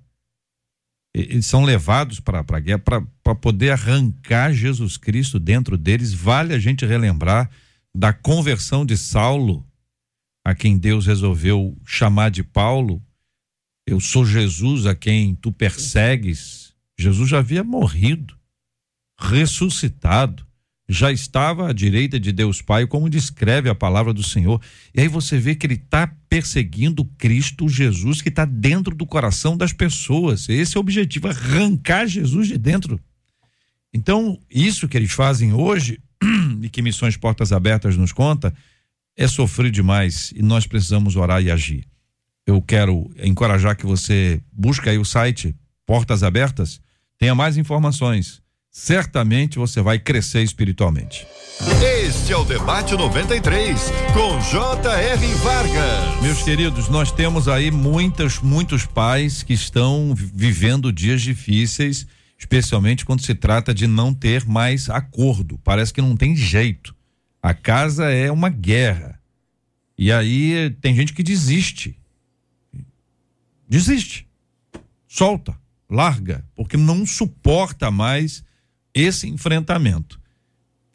Eles são levados para a guerra para poder arrancar Jesus Cristo dentro deles. Vale a gente relembrar da conversão de Saulo, a quem Deus resolveu chamar de Paulo. Eu sou Jesus a quem tu persegues. Jesus já havia morrido, ressuscitado já estava à direita de Deus Pai, como descreve a palavra do Senhor. E aí você vê que ele está perseguindo Cristo Jesus que está dentro do coração das pessoas. Esse é o objetivo, arrancar Jesus de dentro. Então, isso que eles fazem hoje, [CLEARS THROAT] e que Missões Portas Abertas nos conta, é sofrer demais e nós precisamos orar e agir. Eu quero encorajar que você busque aí o site Portas Abertas, tenha mais informações certamente você vai crescer espiritualmente. Este é o Debate 93, com J.R. Vargas. Meus queridos, nós temos aí muitos, muitos pais que estão vivendo dias difíceis, especialmente quando se trata de não ter mais acordo. Parece que não tem jeito. A casa é uma guerra. E aí tem gente que desiste. desiste. Solta, larga, porque não suporta mais esse enfrentamento.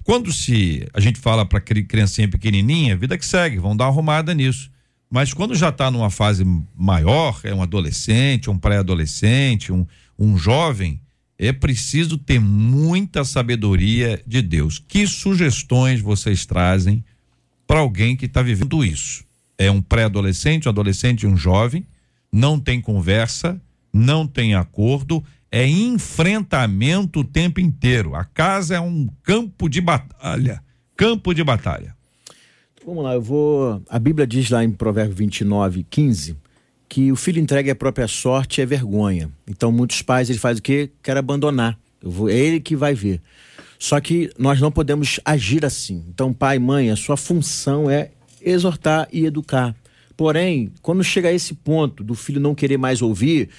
Quando se a gente fala para criancinha pequenininha, vida que segue, vão dar uma arrumada nisso. Mas quando já está numa fase maior, é um adolescente, um pré-adolescente, um, um jovem, é preciso ter muita sabedoria de Deus. Que sugestões vocês trazem para alguém que está vivendo isso? É um pré-adolescente, um adolescente, um jovem, não tem conversa, não tem acordo, é enfrentamento o tempo inteiro. A casa é um campo de batalha. Campo de batalha. Vamos lá, eu vou. A Bíblia diz lá em Provérbio 29, 15, que o filho entregue a própria sorte é vergonha. Então, muitos pais ele faz o quê? Quer abandonar. Vou, é ele que vai ver. Só que nós não podemos agir assim. Então, pai, mãe, a sua função é exortar e educar. Porém, quando chega a esse ponto do filho não querer mais ouvir,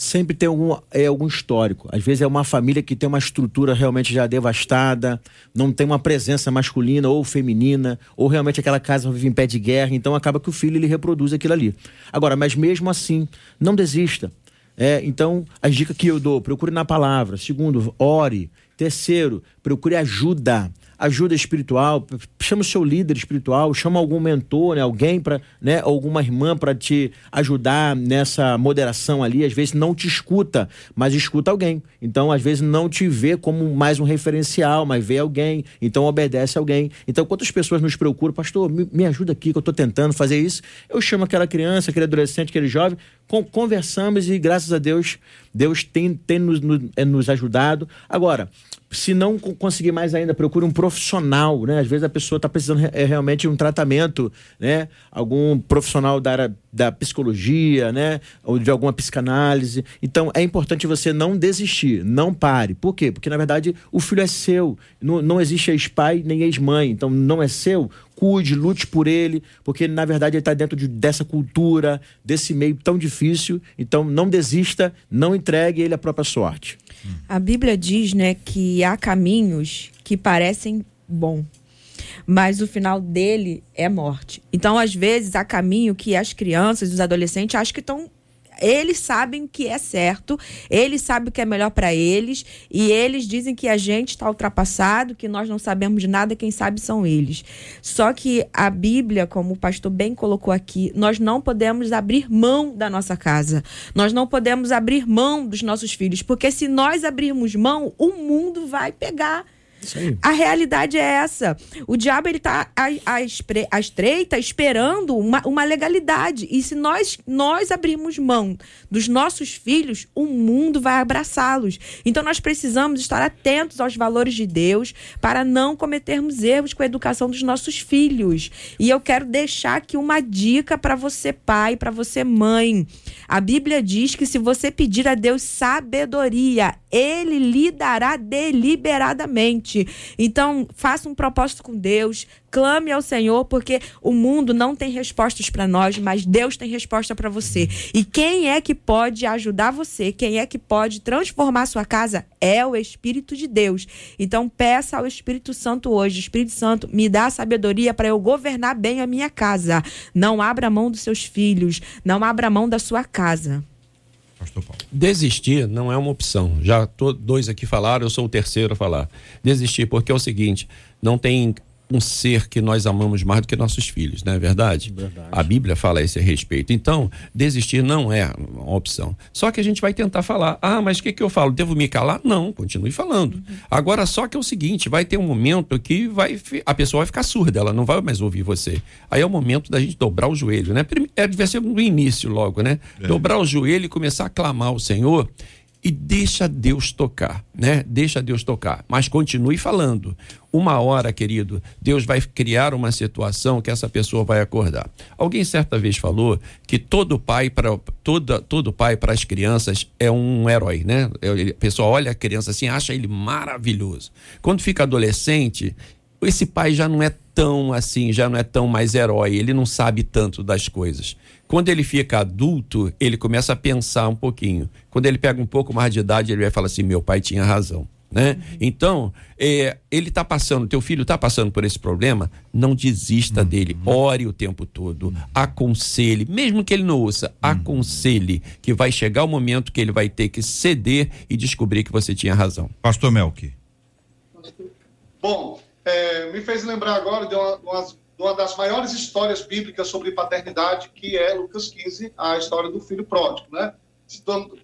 sempre tem algum, é, algum histórico. Às vezes é uma família que tem uma estrutura realmente já devastada, não tem uma presença masculina ou feminina, ou realmente aquela casa vive em pé de guerra, então acaba que o filho ele reproduz aquilo ali. Agora, mas mesmo assim, não desista. É, então, as dicas que eu dou, procure na palavra. Segundo, ore. Terceiro, procure ajuda ajuda espiritual, chama o seu líder espiritual, chama algum mentor, né, alguém para, né, alguma irmã para te ajudar nessa moderação ali. Às vezes não te escuta, mas escuta alguém. Então, às vezes não te vê como mais um referencial, mas vê alguém, então obedece alguém. Então, quantas pessoas nos procuram, pastor, me, me ajuda aqui que eu estou tentando fazer isso. Eu chamo aquela criança, aquele adolescente, aquele jovem, conversamos e graças a Deus, Deus tem, tem nos, é, nos ajudado. Agora, se não conseguir mais ainda, procure um profissional, né? Às vezes a pessoa está precisando é, realmente de um tratamento, né? Algum profissional da área da psicologia, né? Ou de alguma psicanálise. Então é importante você não desistir, não pare. Por quê? Porque na verdade o filho é seu. Não, não existe ex-pai nem ex-mãe. Então não é seu. Cuide, lute por ele, porque na verdade ele está dentro de, dessa cultura, desse meio tão difícil. Então não desista, não entregue ele à própria sorte. A Bíblia diz, né, que há caminhos que parecem bom, mas o final dele é morte. Então, às vezes, há caminho que as crianças, os adolescentes acham que estão eles sabem que é certo, eles sabem o que é melhor para eles, e eles dizem que a gente está ultrapassado, que nós não sabemos de nada, quem sabe são eles. Só que a Bíblia, como o pastor bem colocou aqui, nós não podemos abrir mão da nossa casa, nós não podemos abrir mão dos nossos filhos, porque se nós abrirmos mão, o mundo vai pegar a realidade é essa. O diabo ele está à, estreita esperando uma, uma legalidade. E se nós, nós abrirmos mão dos nossos filhos, o mundo vai abraçá-los. Então nós precisamos estar atentos aos valores de Deus para não cometermos erros com a educação dos nossos filhos. E eu quero deixar aqui uma dica para você, pai, para você, mãe. A Bíblia diz que se você pedir a Deus sabedoria, ele lhe dará deliberadamente. Então, faça um propósito com Deus, clame ao Senhor, porque o mundo não tem respostas para nós, mas Deus tem resposta para você. E quem é que pode ajudar você? Quem é que pode transformar sua casa? É o Espírito de Deus. Então, peça ao Espírito Santo hoje: Espírito Santo, me dá sabedoria para eu governar bem a minha casa. Não abra mão dos seus filhos, não abra mão da sua casa. Desistir não é uma opção. Já tô, dois aqui falaram, eu sou o terceiro a falar. Desistir, porque é o seguinte: não tem um ser que nós amamos mais do que nossos filhos, não é verdade? verdade? A Bíblia fala a esse respeito. Então, desistir não é uma opção. Só que a gente vai tentar falar. Ah, mas o que, que eu falo? Devo me calar? Não, continue falando. Uhum. Agora, só que é o seguinte: vai ter um momento que vai, a pessoa vai ficar surda, ela não vai mais ouvir você. Aí é o momento da gente dobrar o joelho, né? É, deve ser no início logo, né? É. Dobrar o joelho e começar a clamar ao Senhor e deixa Deus tocar, né? Deixa Deus tocar, mas continue falando. Uma hora, querido, Deus vai criar uma situação que essa pessoa vai acordar. Alguém certa vez falou que todo pai para toda todo pai para as crianças é um herói, né? A pessoa olha a criança assim, acha ele maravilhoso. Quando fica adolescente, esse pai já não é tão assim, já não é tão mais herói, ele não sabe tanto das coisas. Quando ele fica adulto, ele começa a pensar um pouquinho. Quando ele pega um pouco mais de idade, ele vai falar assim: meu pai tinha razão. Né? Então, é, ele está passando, teu filho está passando por esse problema, não desista dele. Ore o tempo todo, aconselhe, mesmo que ele não ouça, aconselhe que vai chegar o momento que ele vai ter que ceder e descobrir que você tinha razão. Pastor Melk. Bom, é, me fez lembrar agora de uma, uma, uma das maiores histórias bíblicas sobre paternidade, que é Lucas 15, a história do filho pródigo, né?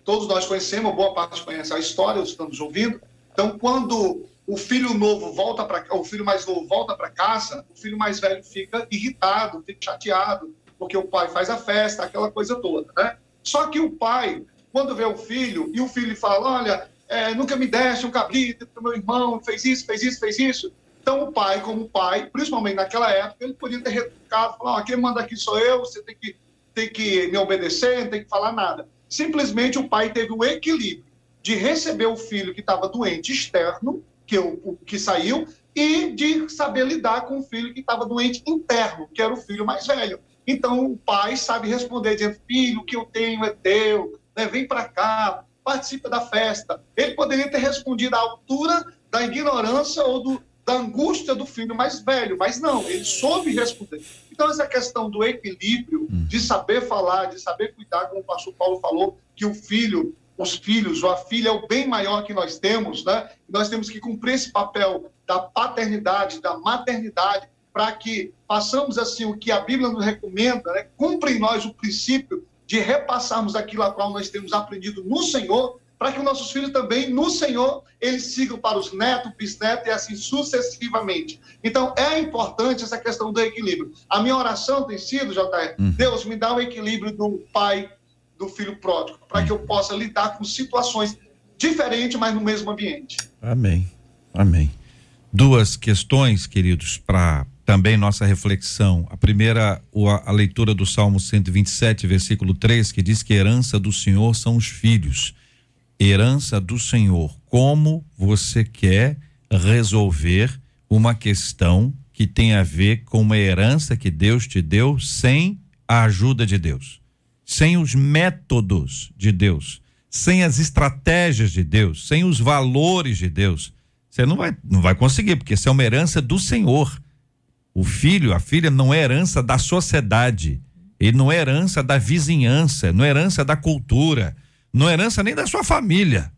Todos nós conhecemos, boa parte conhece a história, estamos ouvindo. Então, quando o filho novo volta para o filho mais novo volta para casa, o filho mais velho fica irritado, fica chateado, porque o pai faz a festa, aquela coisa toda, né? Só que o pai, quando vê o filho e o filho fala, olha, é, nunca me deste um cabrito meu irmão, fez isso, fez isso, fez isso. Então o pai, como pai, principalmente naquela época, ele podia ter retrucado, falar, oh, quem manda aqui sou eu, você tem que, tem que me obedecer, não tem que falar nada. Simplesmente o pai teve o equilíbrio de receber o filho que estava doente externo, que, o, que saiu, e de saber lidar com o filho que estava doente interno, que era o filho mais velho. Então o pai sabe responder, dizendo, filho, o que eu tenho é teu, né? vem para cá, participa da festa. Ele poderia ter respondido à altura da ignorância ou do, da angústia do filho mais velho, mas não, ele soube responder. Então, essa questão do equilíbrio, hum. de saber falar, de saber cuidar, como o pastor Paulo falou, que o filho, os filhos ou a filha é o bem maior que nós temos, né? Nós temos que cumprir esse papel da paternidade, da maternidade, para que façamos assim o que a Bíblia nos recomenda, né? Cumpra em nós o princípio de repassarmos aquilo a qual nós temos aprendido no Senhor para que os nossos filhos também, no Senhor, eles sigam para os netos, bisnetos e assim sucessivamente. Então, é importante essa questão do equilíbrio. A minha oração tem sido, JR, uhum. Deus me dá o equilíbrio do pai, do filho pródigo, para que eu possa lidar com situações diferentes, mas no mesmo ambiente. Amém. Amém. Duas questões, queridos, para também nossa reflexão. A primeira, a, a leitura do Salmo 127, versículo 3, que diz que herança do Senhor são os filhos herança do Senhor, como você quer resolver uma questão que tem a ver com uma herança que Deus te deu sem a ajuda de Deus, sem os métodos de Deus, sem as estratégias de Deus, sem os valores de Deus. Você não vai, não vai conseguir, porque isso é uma herança do Senhor. O filho, a filha não é herança da sociedade, ele não é herança da vizinhança, não é herança da cultura não é herança nem da sua família.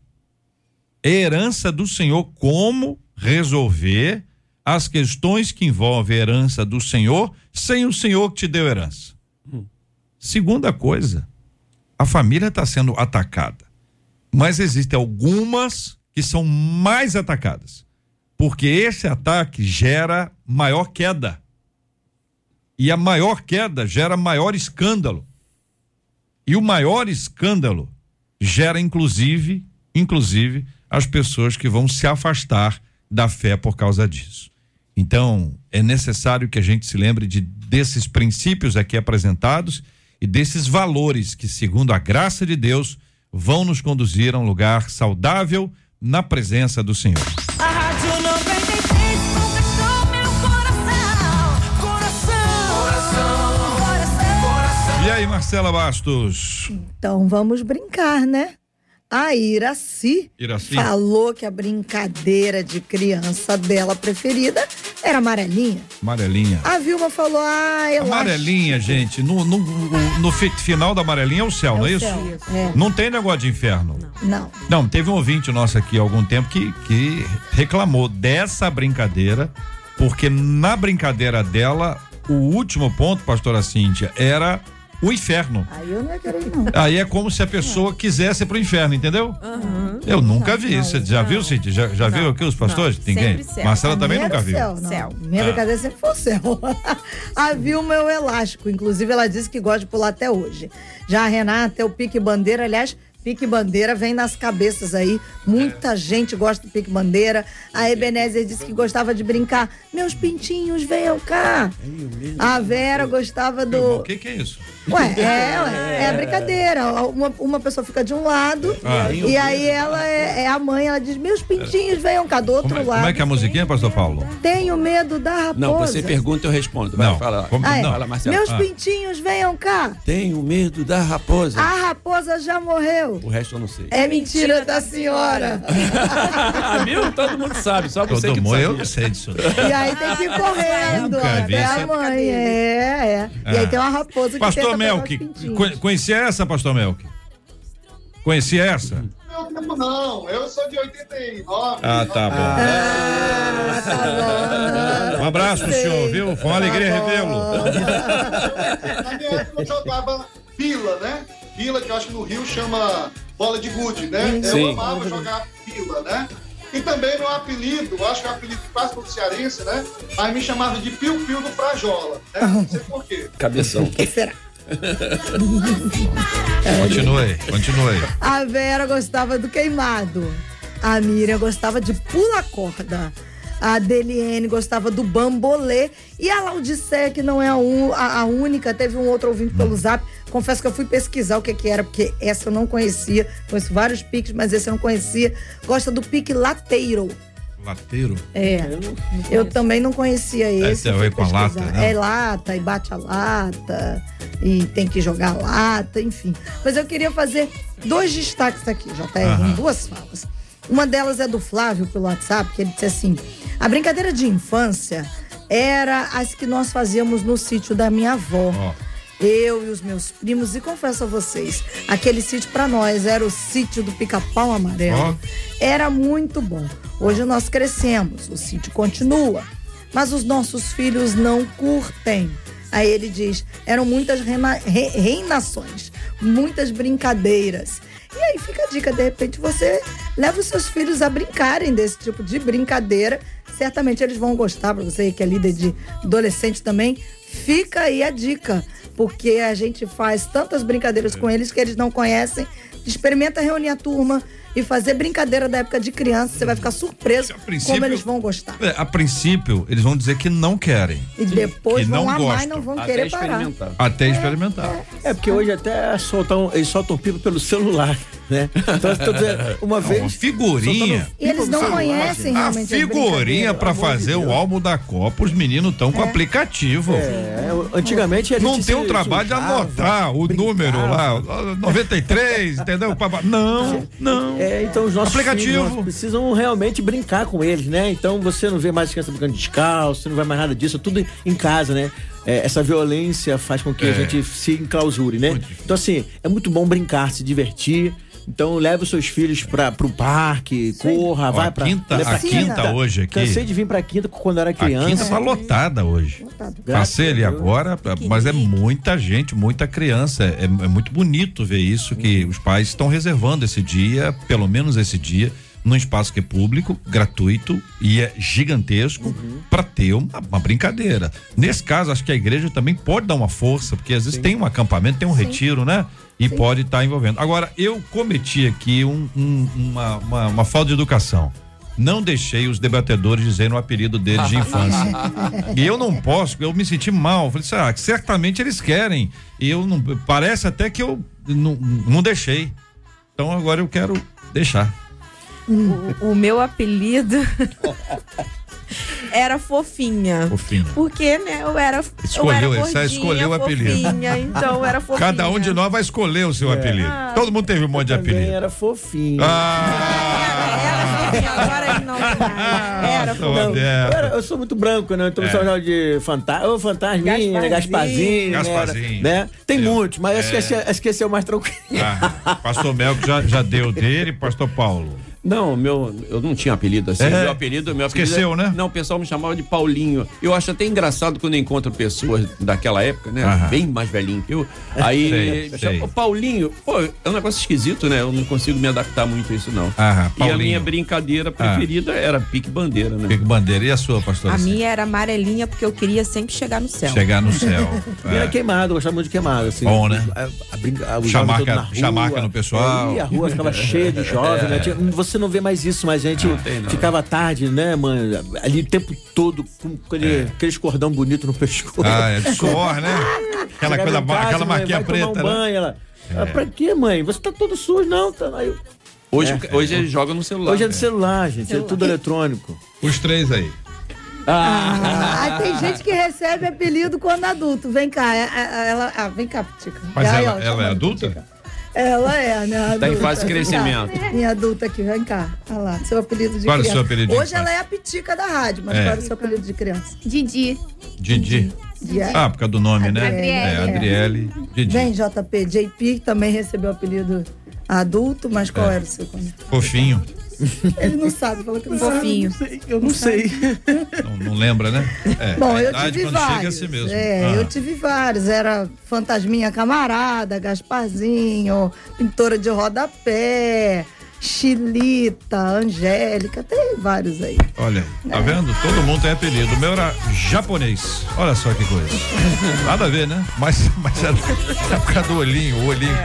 É herança do Senhor como resolver as questões que envolvem a herança do Senhor sem o Senhor que te deu herança. Hum. Segunda coisa, a família está sendo atacada, mas existem algumas que são mais atacadas, porque esse ataque gera maior queda. E a maior queda gera maior escândalo. E o maior escândalo gera inclusive, inclusive as pessoas que vão se afastar da fé por causa disso. Então, é necessário que a gente se lembre de desses princípios aqui apresentados e desses valores que, segundo a graça de Deus, vão nos conduzir a um lugar saudável na presença do Senhor. Aí, Marcela Bastos? Então vamos brincar, né? A Iraci, Iraci, falou que a brincadeira de criança dela preferida era amarelinha. Amarelinha. A Vilma falou, ah, eu Amarelinha, acho... gente, no, no, no, final da amarelinha é o céu, é não é isso? É. Não tem negócio de inferno. Não. Não, teve um ouvinte nosso aqui há algum tempo que, que reclamou dessa brincadeira, porque na brincadeira dela, o último ponto, pastora Cíntia, era o inferno. Aí eu não ia querer, não. Aí é como se a pessoa quisesse ir pro inferno, entendeu? Uhum. Eu nunca vi. Você já viu, Cid? Já, já viu aqui os pastores? Não. Ninguém? Marcela também nunca viu. Céu, não. Céu. Minha ah. brincadeira sempre foi [LAUGHS] o céu. a Vilma é o elástico. Inclusive, ela disse que gosta de pular até hoje. Já a Renata é o pique bandeira. Aliás, Pique Bandeira vem nas cabeças aí. Muita é. gente gosta do Pique Bandeira. A Ebenezer disse que gostava de brincar. Meus pintinhos, venham cá. A Vera gostava do. O que, que é isso? Ué, [LAUGHS] é, ué, é brincadeira. Uma, uma pessoa fica de um lado ah. e aí ela é, é, a mãe, ela diz: Meus pintinhos, venham cá do outro como é, lado. Como é que é a musiquinha, pastor Paulo? Tenho medo da raposa. Não, você pergunta, eu respondo. Vai, não, fala. Como, ah, é. não. Fala, Meus ah. pintinhos, venham cá. Tenho medo da raposa. A raposa já morreu. O resto eu não sei. É mentira da senhora. [LAUGHS] Viu? Todo mundo sabe, só você Todo que mundo, eu não sei disso. E aí tem que ir correndo Nunca vi até a mãe. É, é. E aí Ah. tem uma raposa que Pastor Melk, conhecia essa, Pastor Melk? Conhecia essa? Tempo não, eu sou de 89. Ah, tá bom. Ah, tá bom. Um abraço Sei. senhor, viu? Foi uma alegria Tá revê-lo. Na minha época eu jogava pila, né? Pila, que eu acho que no Rio chama bola de gude, né? Sim. Eu amava jogar pila, né? E também meu apelido, eu acho que é o apelido quase todo cearense, né? Mas me chamava de Piu Piu do Frajola. Né? Não sei por quê. Cabeção. O que será? Continue, continue. A Vera gostava do queimado. A Miriam gostava de pula corda. A Deliene gostava do bambolê. E a Laudiceia, que não é a, un- a- a única, teve um outro ouvinte pelo zap. Confesso que eu fui pesquisar o que, que era, porque essa eu não conhecia. Conheço vários piques, mas esse eu não conhecia. Gosta do pique lateiro. Lateiro. É. Eu também não conhecia esse. tem a eu ver fui com a lata, né? É lata e bate a lata e tem que jogar a lata, enfim. Mas eu queria fazer dois destaques aqui, JR, Aham. em duas falas. Uma delas é do Flávio pelo WhatsApp, que ele disse assim: a brincadeira de infância era as que nós fazíamos no sítio da minha avó. Ó. Eu e os meus primos, e confesso a vocês, aquele sítio pra nós era o sítio do pica-pau amarelo. Era muito bom. Hoje nós crescemos, o sítio continua, mas os nossos filhos não curtem. Aí ele diz: eram muitas re- reinações, muitas brincadeiras. E aí fica a dica: de repente você leva os seus filhos a brincarem desse tipo de brincadeira. Certamente eles vão gostar, para você que é líder de adolescente também. Fica aí a dica, porque a gente faz tantas brincadeiras com eles que eles não conhecem. Experimenta reunir a turma e fazer brincadeira da época de criança. Você vai ficar surpreso como eles vão gostar. É, a princípio, eles vão dizer que não querem. E depois que vão não amar e gostam. não vão Até querer parar. experimentar. Até experimentar. É porque hoje até soltam, eles soltam pipa pelo celular, né? Então, eu tô dizendo, uma vez. Uma figurinha. E eles não conhecem A realmente as figurinha de fazer o álbum da Copa, os meninos estão com aplicativo. É, antigamente a gente Não tem o trabalho de anotar o brincava. número lá, 93, entendeu? Não, não. É, então os nossos Aplicativo. filhos nós precisam realmente brincar com eles, né? Então você não vê mais criança brincando descalço, você não vê mais nada disso, tudo em casa, né? É, essa violência faz com que É. a gente se enclausure, né? Então assim, é muito bom brincar, se divertir. Então leve os seus filhos para pro parque, corra, Ó, vai a pra quinta, leva a pra quinta hoje aqui. Cansei de vir pra quinta quando era A quinta criança. tá lotada hoje. Passei ali agora, mas é muita gente, muita criança. É, é muito bonito ver isso, que os pais estão reservando esse dia, pelo menos esse dia, num espaço que é público, gratuito e é gigantesco, para ter uma, uma brincadeira. Nesse caso, acho que a igreja também pode dar uma força, porque às vezes tem um acampamento, tem um retiro, né? E pode estar envolvendo. Agora, eu cometi aqui um- um- uma, uma, uma falta de educação. Não deixei os debatedores dizerem o apelido deles de [LAUGHS] infância. e eu não posso, eu me senti mal. Falei, será que certamente eles querem. E eu não. Parece até que eu não, não deixei. Então agora eu quero deixar. O, o meu apelido era fofinha. Fofinha. Porque, né, eu era. Escolheu, eu era gordinha, escolheu o apelido. fofinha, Então eu era fofinha. Cada um de nós vai escolher o seu apelido. Todo mundo teve um monte de apelido. era fofinho. Ah! Era fofinha, agora não. Era Sou fofinha. Eu, era- eu sou muito branco, né? Então, É. é. só de fanta ô, fantasminha? Gasparzinho. Gasparzinho. Né? né? Tem muitos, mas é. acho, que esse, acho que esse é o mais tranquilo. Ah, pastor Melco já, já deu dele, pastor Paulo. Não, meu, eu não tinha apelido assim. É? Meu apelido, meu apelido. Esqueceu, né? Não, o pessoal me chamava de Paulinho. Eu acho até engraçado quando eu encontro pessoas daquela época, né? Aham. Bem mais velhinho que eu. Aí Sei, me sei. Paulinho. Pô, é um negócio esquisito, né? Eu não consigo me adaptar muito a isso, não. Aham, E a Ah, minha brincadeira preferida era pique bandeira, né? Pico Bandeira. E a sua, pastora? A minha era amarelinha porque eu queria sempre chegar no céu. Chegar no céu. [LAUGHS] [LAUGHS] E era É. queimado, eu gostava muito de queimado. Assim, Bom, né? A, a, a, os Chamarca- na rua. chamarca no pessoal. É, e a rua ficava cheia de [LAUGHS] jovens, né? Tinha- você não vê mais isso, mas a gente tem, não. ficava tarde, né, mano? Ali o tempo todo com aquele, aqueles cordão bonito no pescoço. É. Ah, é de suor, né? Aquela, Chegava coisa, casa, aquela mãe, marquinha tomar preta, um né? banho, ela, ela, pra quê, mãe? Você tá todo sujo, não. Tá... Aí eu- Hoje, É. hoje eles jogam no celular. Hoje é no celular, gente. É tudo eletrônico. Os três aí. Ah, tem gente que recebe apelido quando adulto. Vem cá, é- é- ela, ah, vem cá, Tica. Mas ela- ó, ela é adulta? Tica. Ela é, né? Adulta. Tá em fase de Vem cá. crescimento. Minha adulta aqui, vem cá. Olha lá, seu apelido de Qual é o criança. seu apelido de Hoje ela é a pitica da rádio, mas É. qual é o seu apelido de criança? Didi. Didi. De- Ah, por causa do nome, né? Adriele. É, Adriele. Didi. Vem, JP. JP também recebeu o apelido adulto, mas qual era o seu? Fofinho. [LAUGHS] Ele não sabe, falou que não sabe. Fofinho. Eu não sei. [LAUGHS] Não, não lembra, né? É, Bom, a eu idade tive quando chega é vários. assim mesmo. É, Ah. eu tive vários. Era Fantasminha Camarada, Gasparzinho, Pintora de Rodapé, Chilita, Angélica, tem vários aí. Olha, tá vendo? Todo mundo tem apelido. O meu era japonês. Olha só que coisa. Nada a ver, né? Mas, mas era, era por causa do olhinho, o olhinho,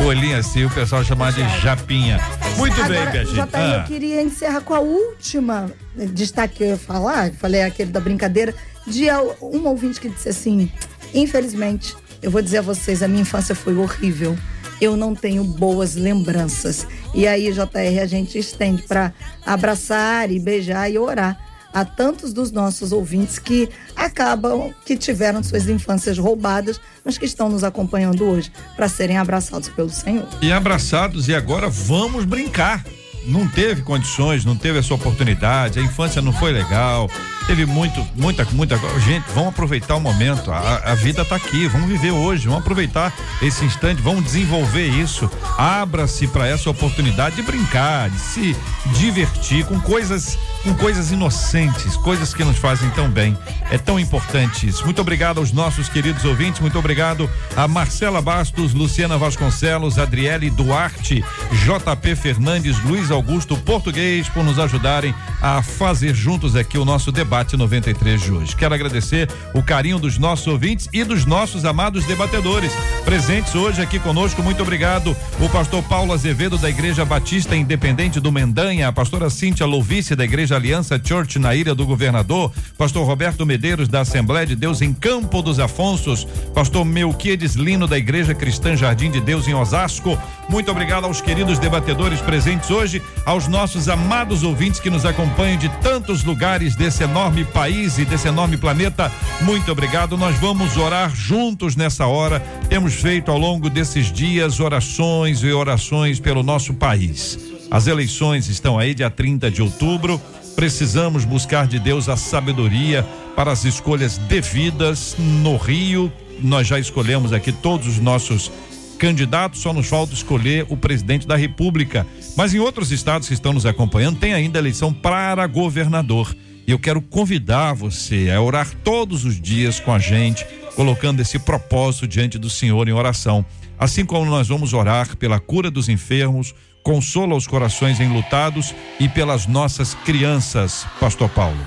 o olhinho assim, o pessoal chamava de japinha. Muito bem, Agora, minha gente. JR, Ah, eu queria encerrar com a última destaque que eu ia falar, falei aquele da brincadeira, de um ouvinte que disse assim: infelizmente, eu vou dizer a vocês, a minha infância foi horrível. Eu não tenho boas lembranças. E aí, JR, a gente estende para abraçar e beijar e orar a tantos dos nossos ouvintes que acabam, que tiveram suas infâncias roubadas, mas que estão nos acompanhando hoje para serem abraçados pelo Senhor. E abraçados, e agora vamos brincar. Não teve condições, não teve essa oportunidade, a infância não foi legal, teve muito, muita, muita. Gente, vamos aproveitar o momento, a, a vida tá aqui, vamos viver hoje, vamos aproveitar esse instante, vamos desenvolver isso. Abra-se para essa oportunidade de brincar, de se divertir com coisas, com coisas inocentes, coisas que nos fazem tão bem. É tão importante isso. Muito obrigado aos nossos queridos ouvintes, muito obrigado a Marcela Bastos, Luciana Vasconcelos, Adriele Duarte, JP Fernandes, Luiz Augusto Português por nos ajudarem a fazer juntos aqui o nosso debate 93 de hoje. Quero agradecer o carinho dos nossos ouvintes e dos nossos amados debatedores presentes hoje aqui conosco. Muito obrigado. O pastor Paulo Azevedo da Igreja Batista Independente do Mendanha, a pastora Cíntia Louvice da Igreja Aliança Church na Ilha do Governador, pastor Roberto Medeiros da Assembleia de Deus em Campo dos Afonsos, pastor Melquiades Lino da Igreja Cristã Jardim de Deus em Osasco. Muito obrigado aos queridos debatedores presentes hoje, aos nossos amados ouvintes que nos acompanham de tantos lugares desse enorme país e desse enorme planeta. Muito obrigado. Nós vamos orar juntos nessa hora. Temos feito ao longo desses dias orações e orações pelo nosso país. As eleições estão aí, dia 30 de outubro. Precisamos buscar de Deus a sabedoria para as escolhas devidas no Rio. Nós já escolhemos aqui todos os nossos candidatos, só nos falta escolher o presidente da República. Mas em outros estados que estão nos acompanhando, tem ainda eleição para governador. Eu quero convidar você a orar todos os dias com a gente, colocando esse propósito diante do Senhor em oração. Assim como nós vamos orar pela cura dos enfermos, consola os corações enlutados e pelas nossas crianças, Pastor Paulo.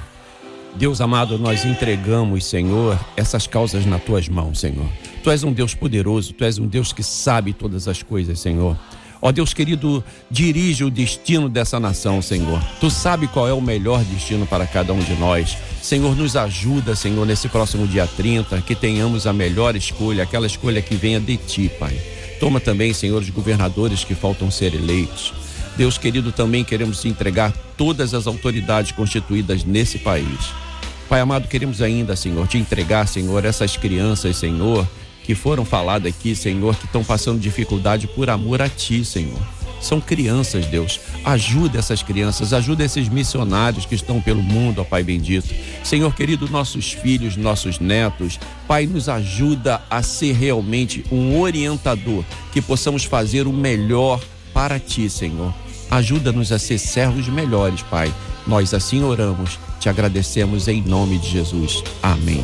Deus amado, nós entregamos, Senhor, essas causas nas tuas mãos, Senhor. Tu és um Deus poderoso, tu és um Deus que sabe todas as coisas, Senhor. Ó Deus querido, dirige o destino dessa nação, Senhor. Tu sabe qual é o melhor destino para cada um de nós. Senhor, nos ajuda, Senhor, nesse próximo dia 30, que tenhamos a melhor escolha, aquela escolha que venha de ti, Pai. Toma também, Senhor, os governadores que faltam ser eleitos. Deus querido, também queremos entregar todas as autoridades constituídas nesse país. Pai amado, queremos ainda, Senhor, te entregar, Senhor, essas crianças, Senhor, que foram faladas aqui, Senhor, que estão passando dificuldade por amor a Ti, Senhor. São crianças, Deus. Ajuda essas crianças, ajuda esses missionários que estão pelo mundo, ó Pai bendito. Senhor querido, nossos filhos, nossos netos, Pai, nos ajuda a ser realmente um orientador, que possamos fazer o melhor para Ti, Senhor. Ajuda-nos a ser servos melhores, Pai. Nós assim oramos, te agradecemos em nome de Jesus. Amém.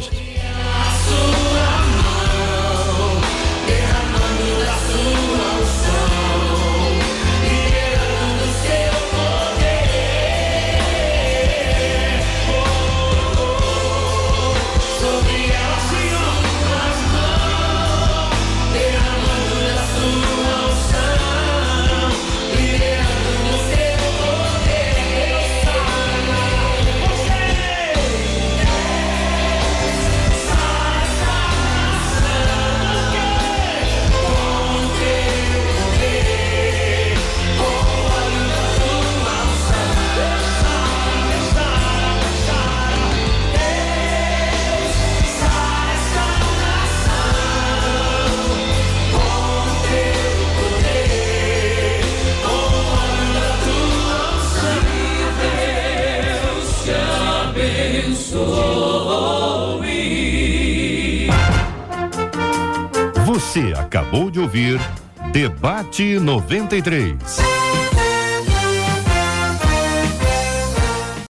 793.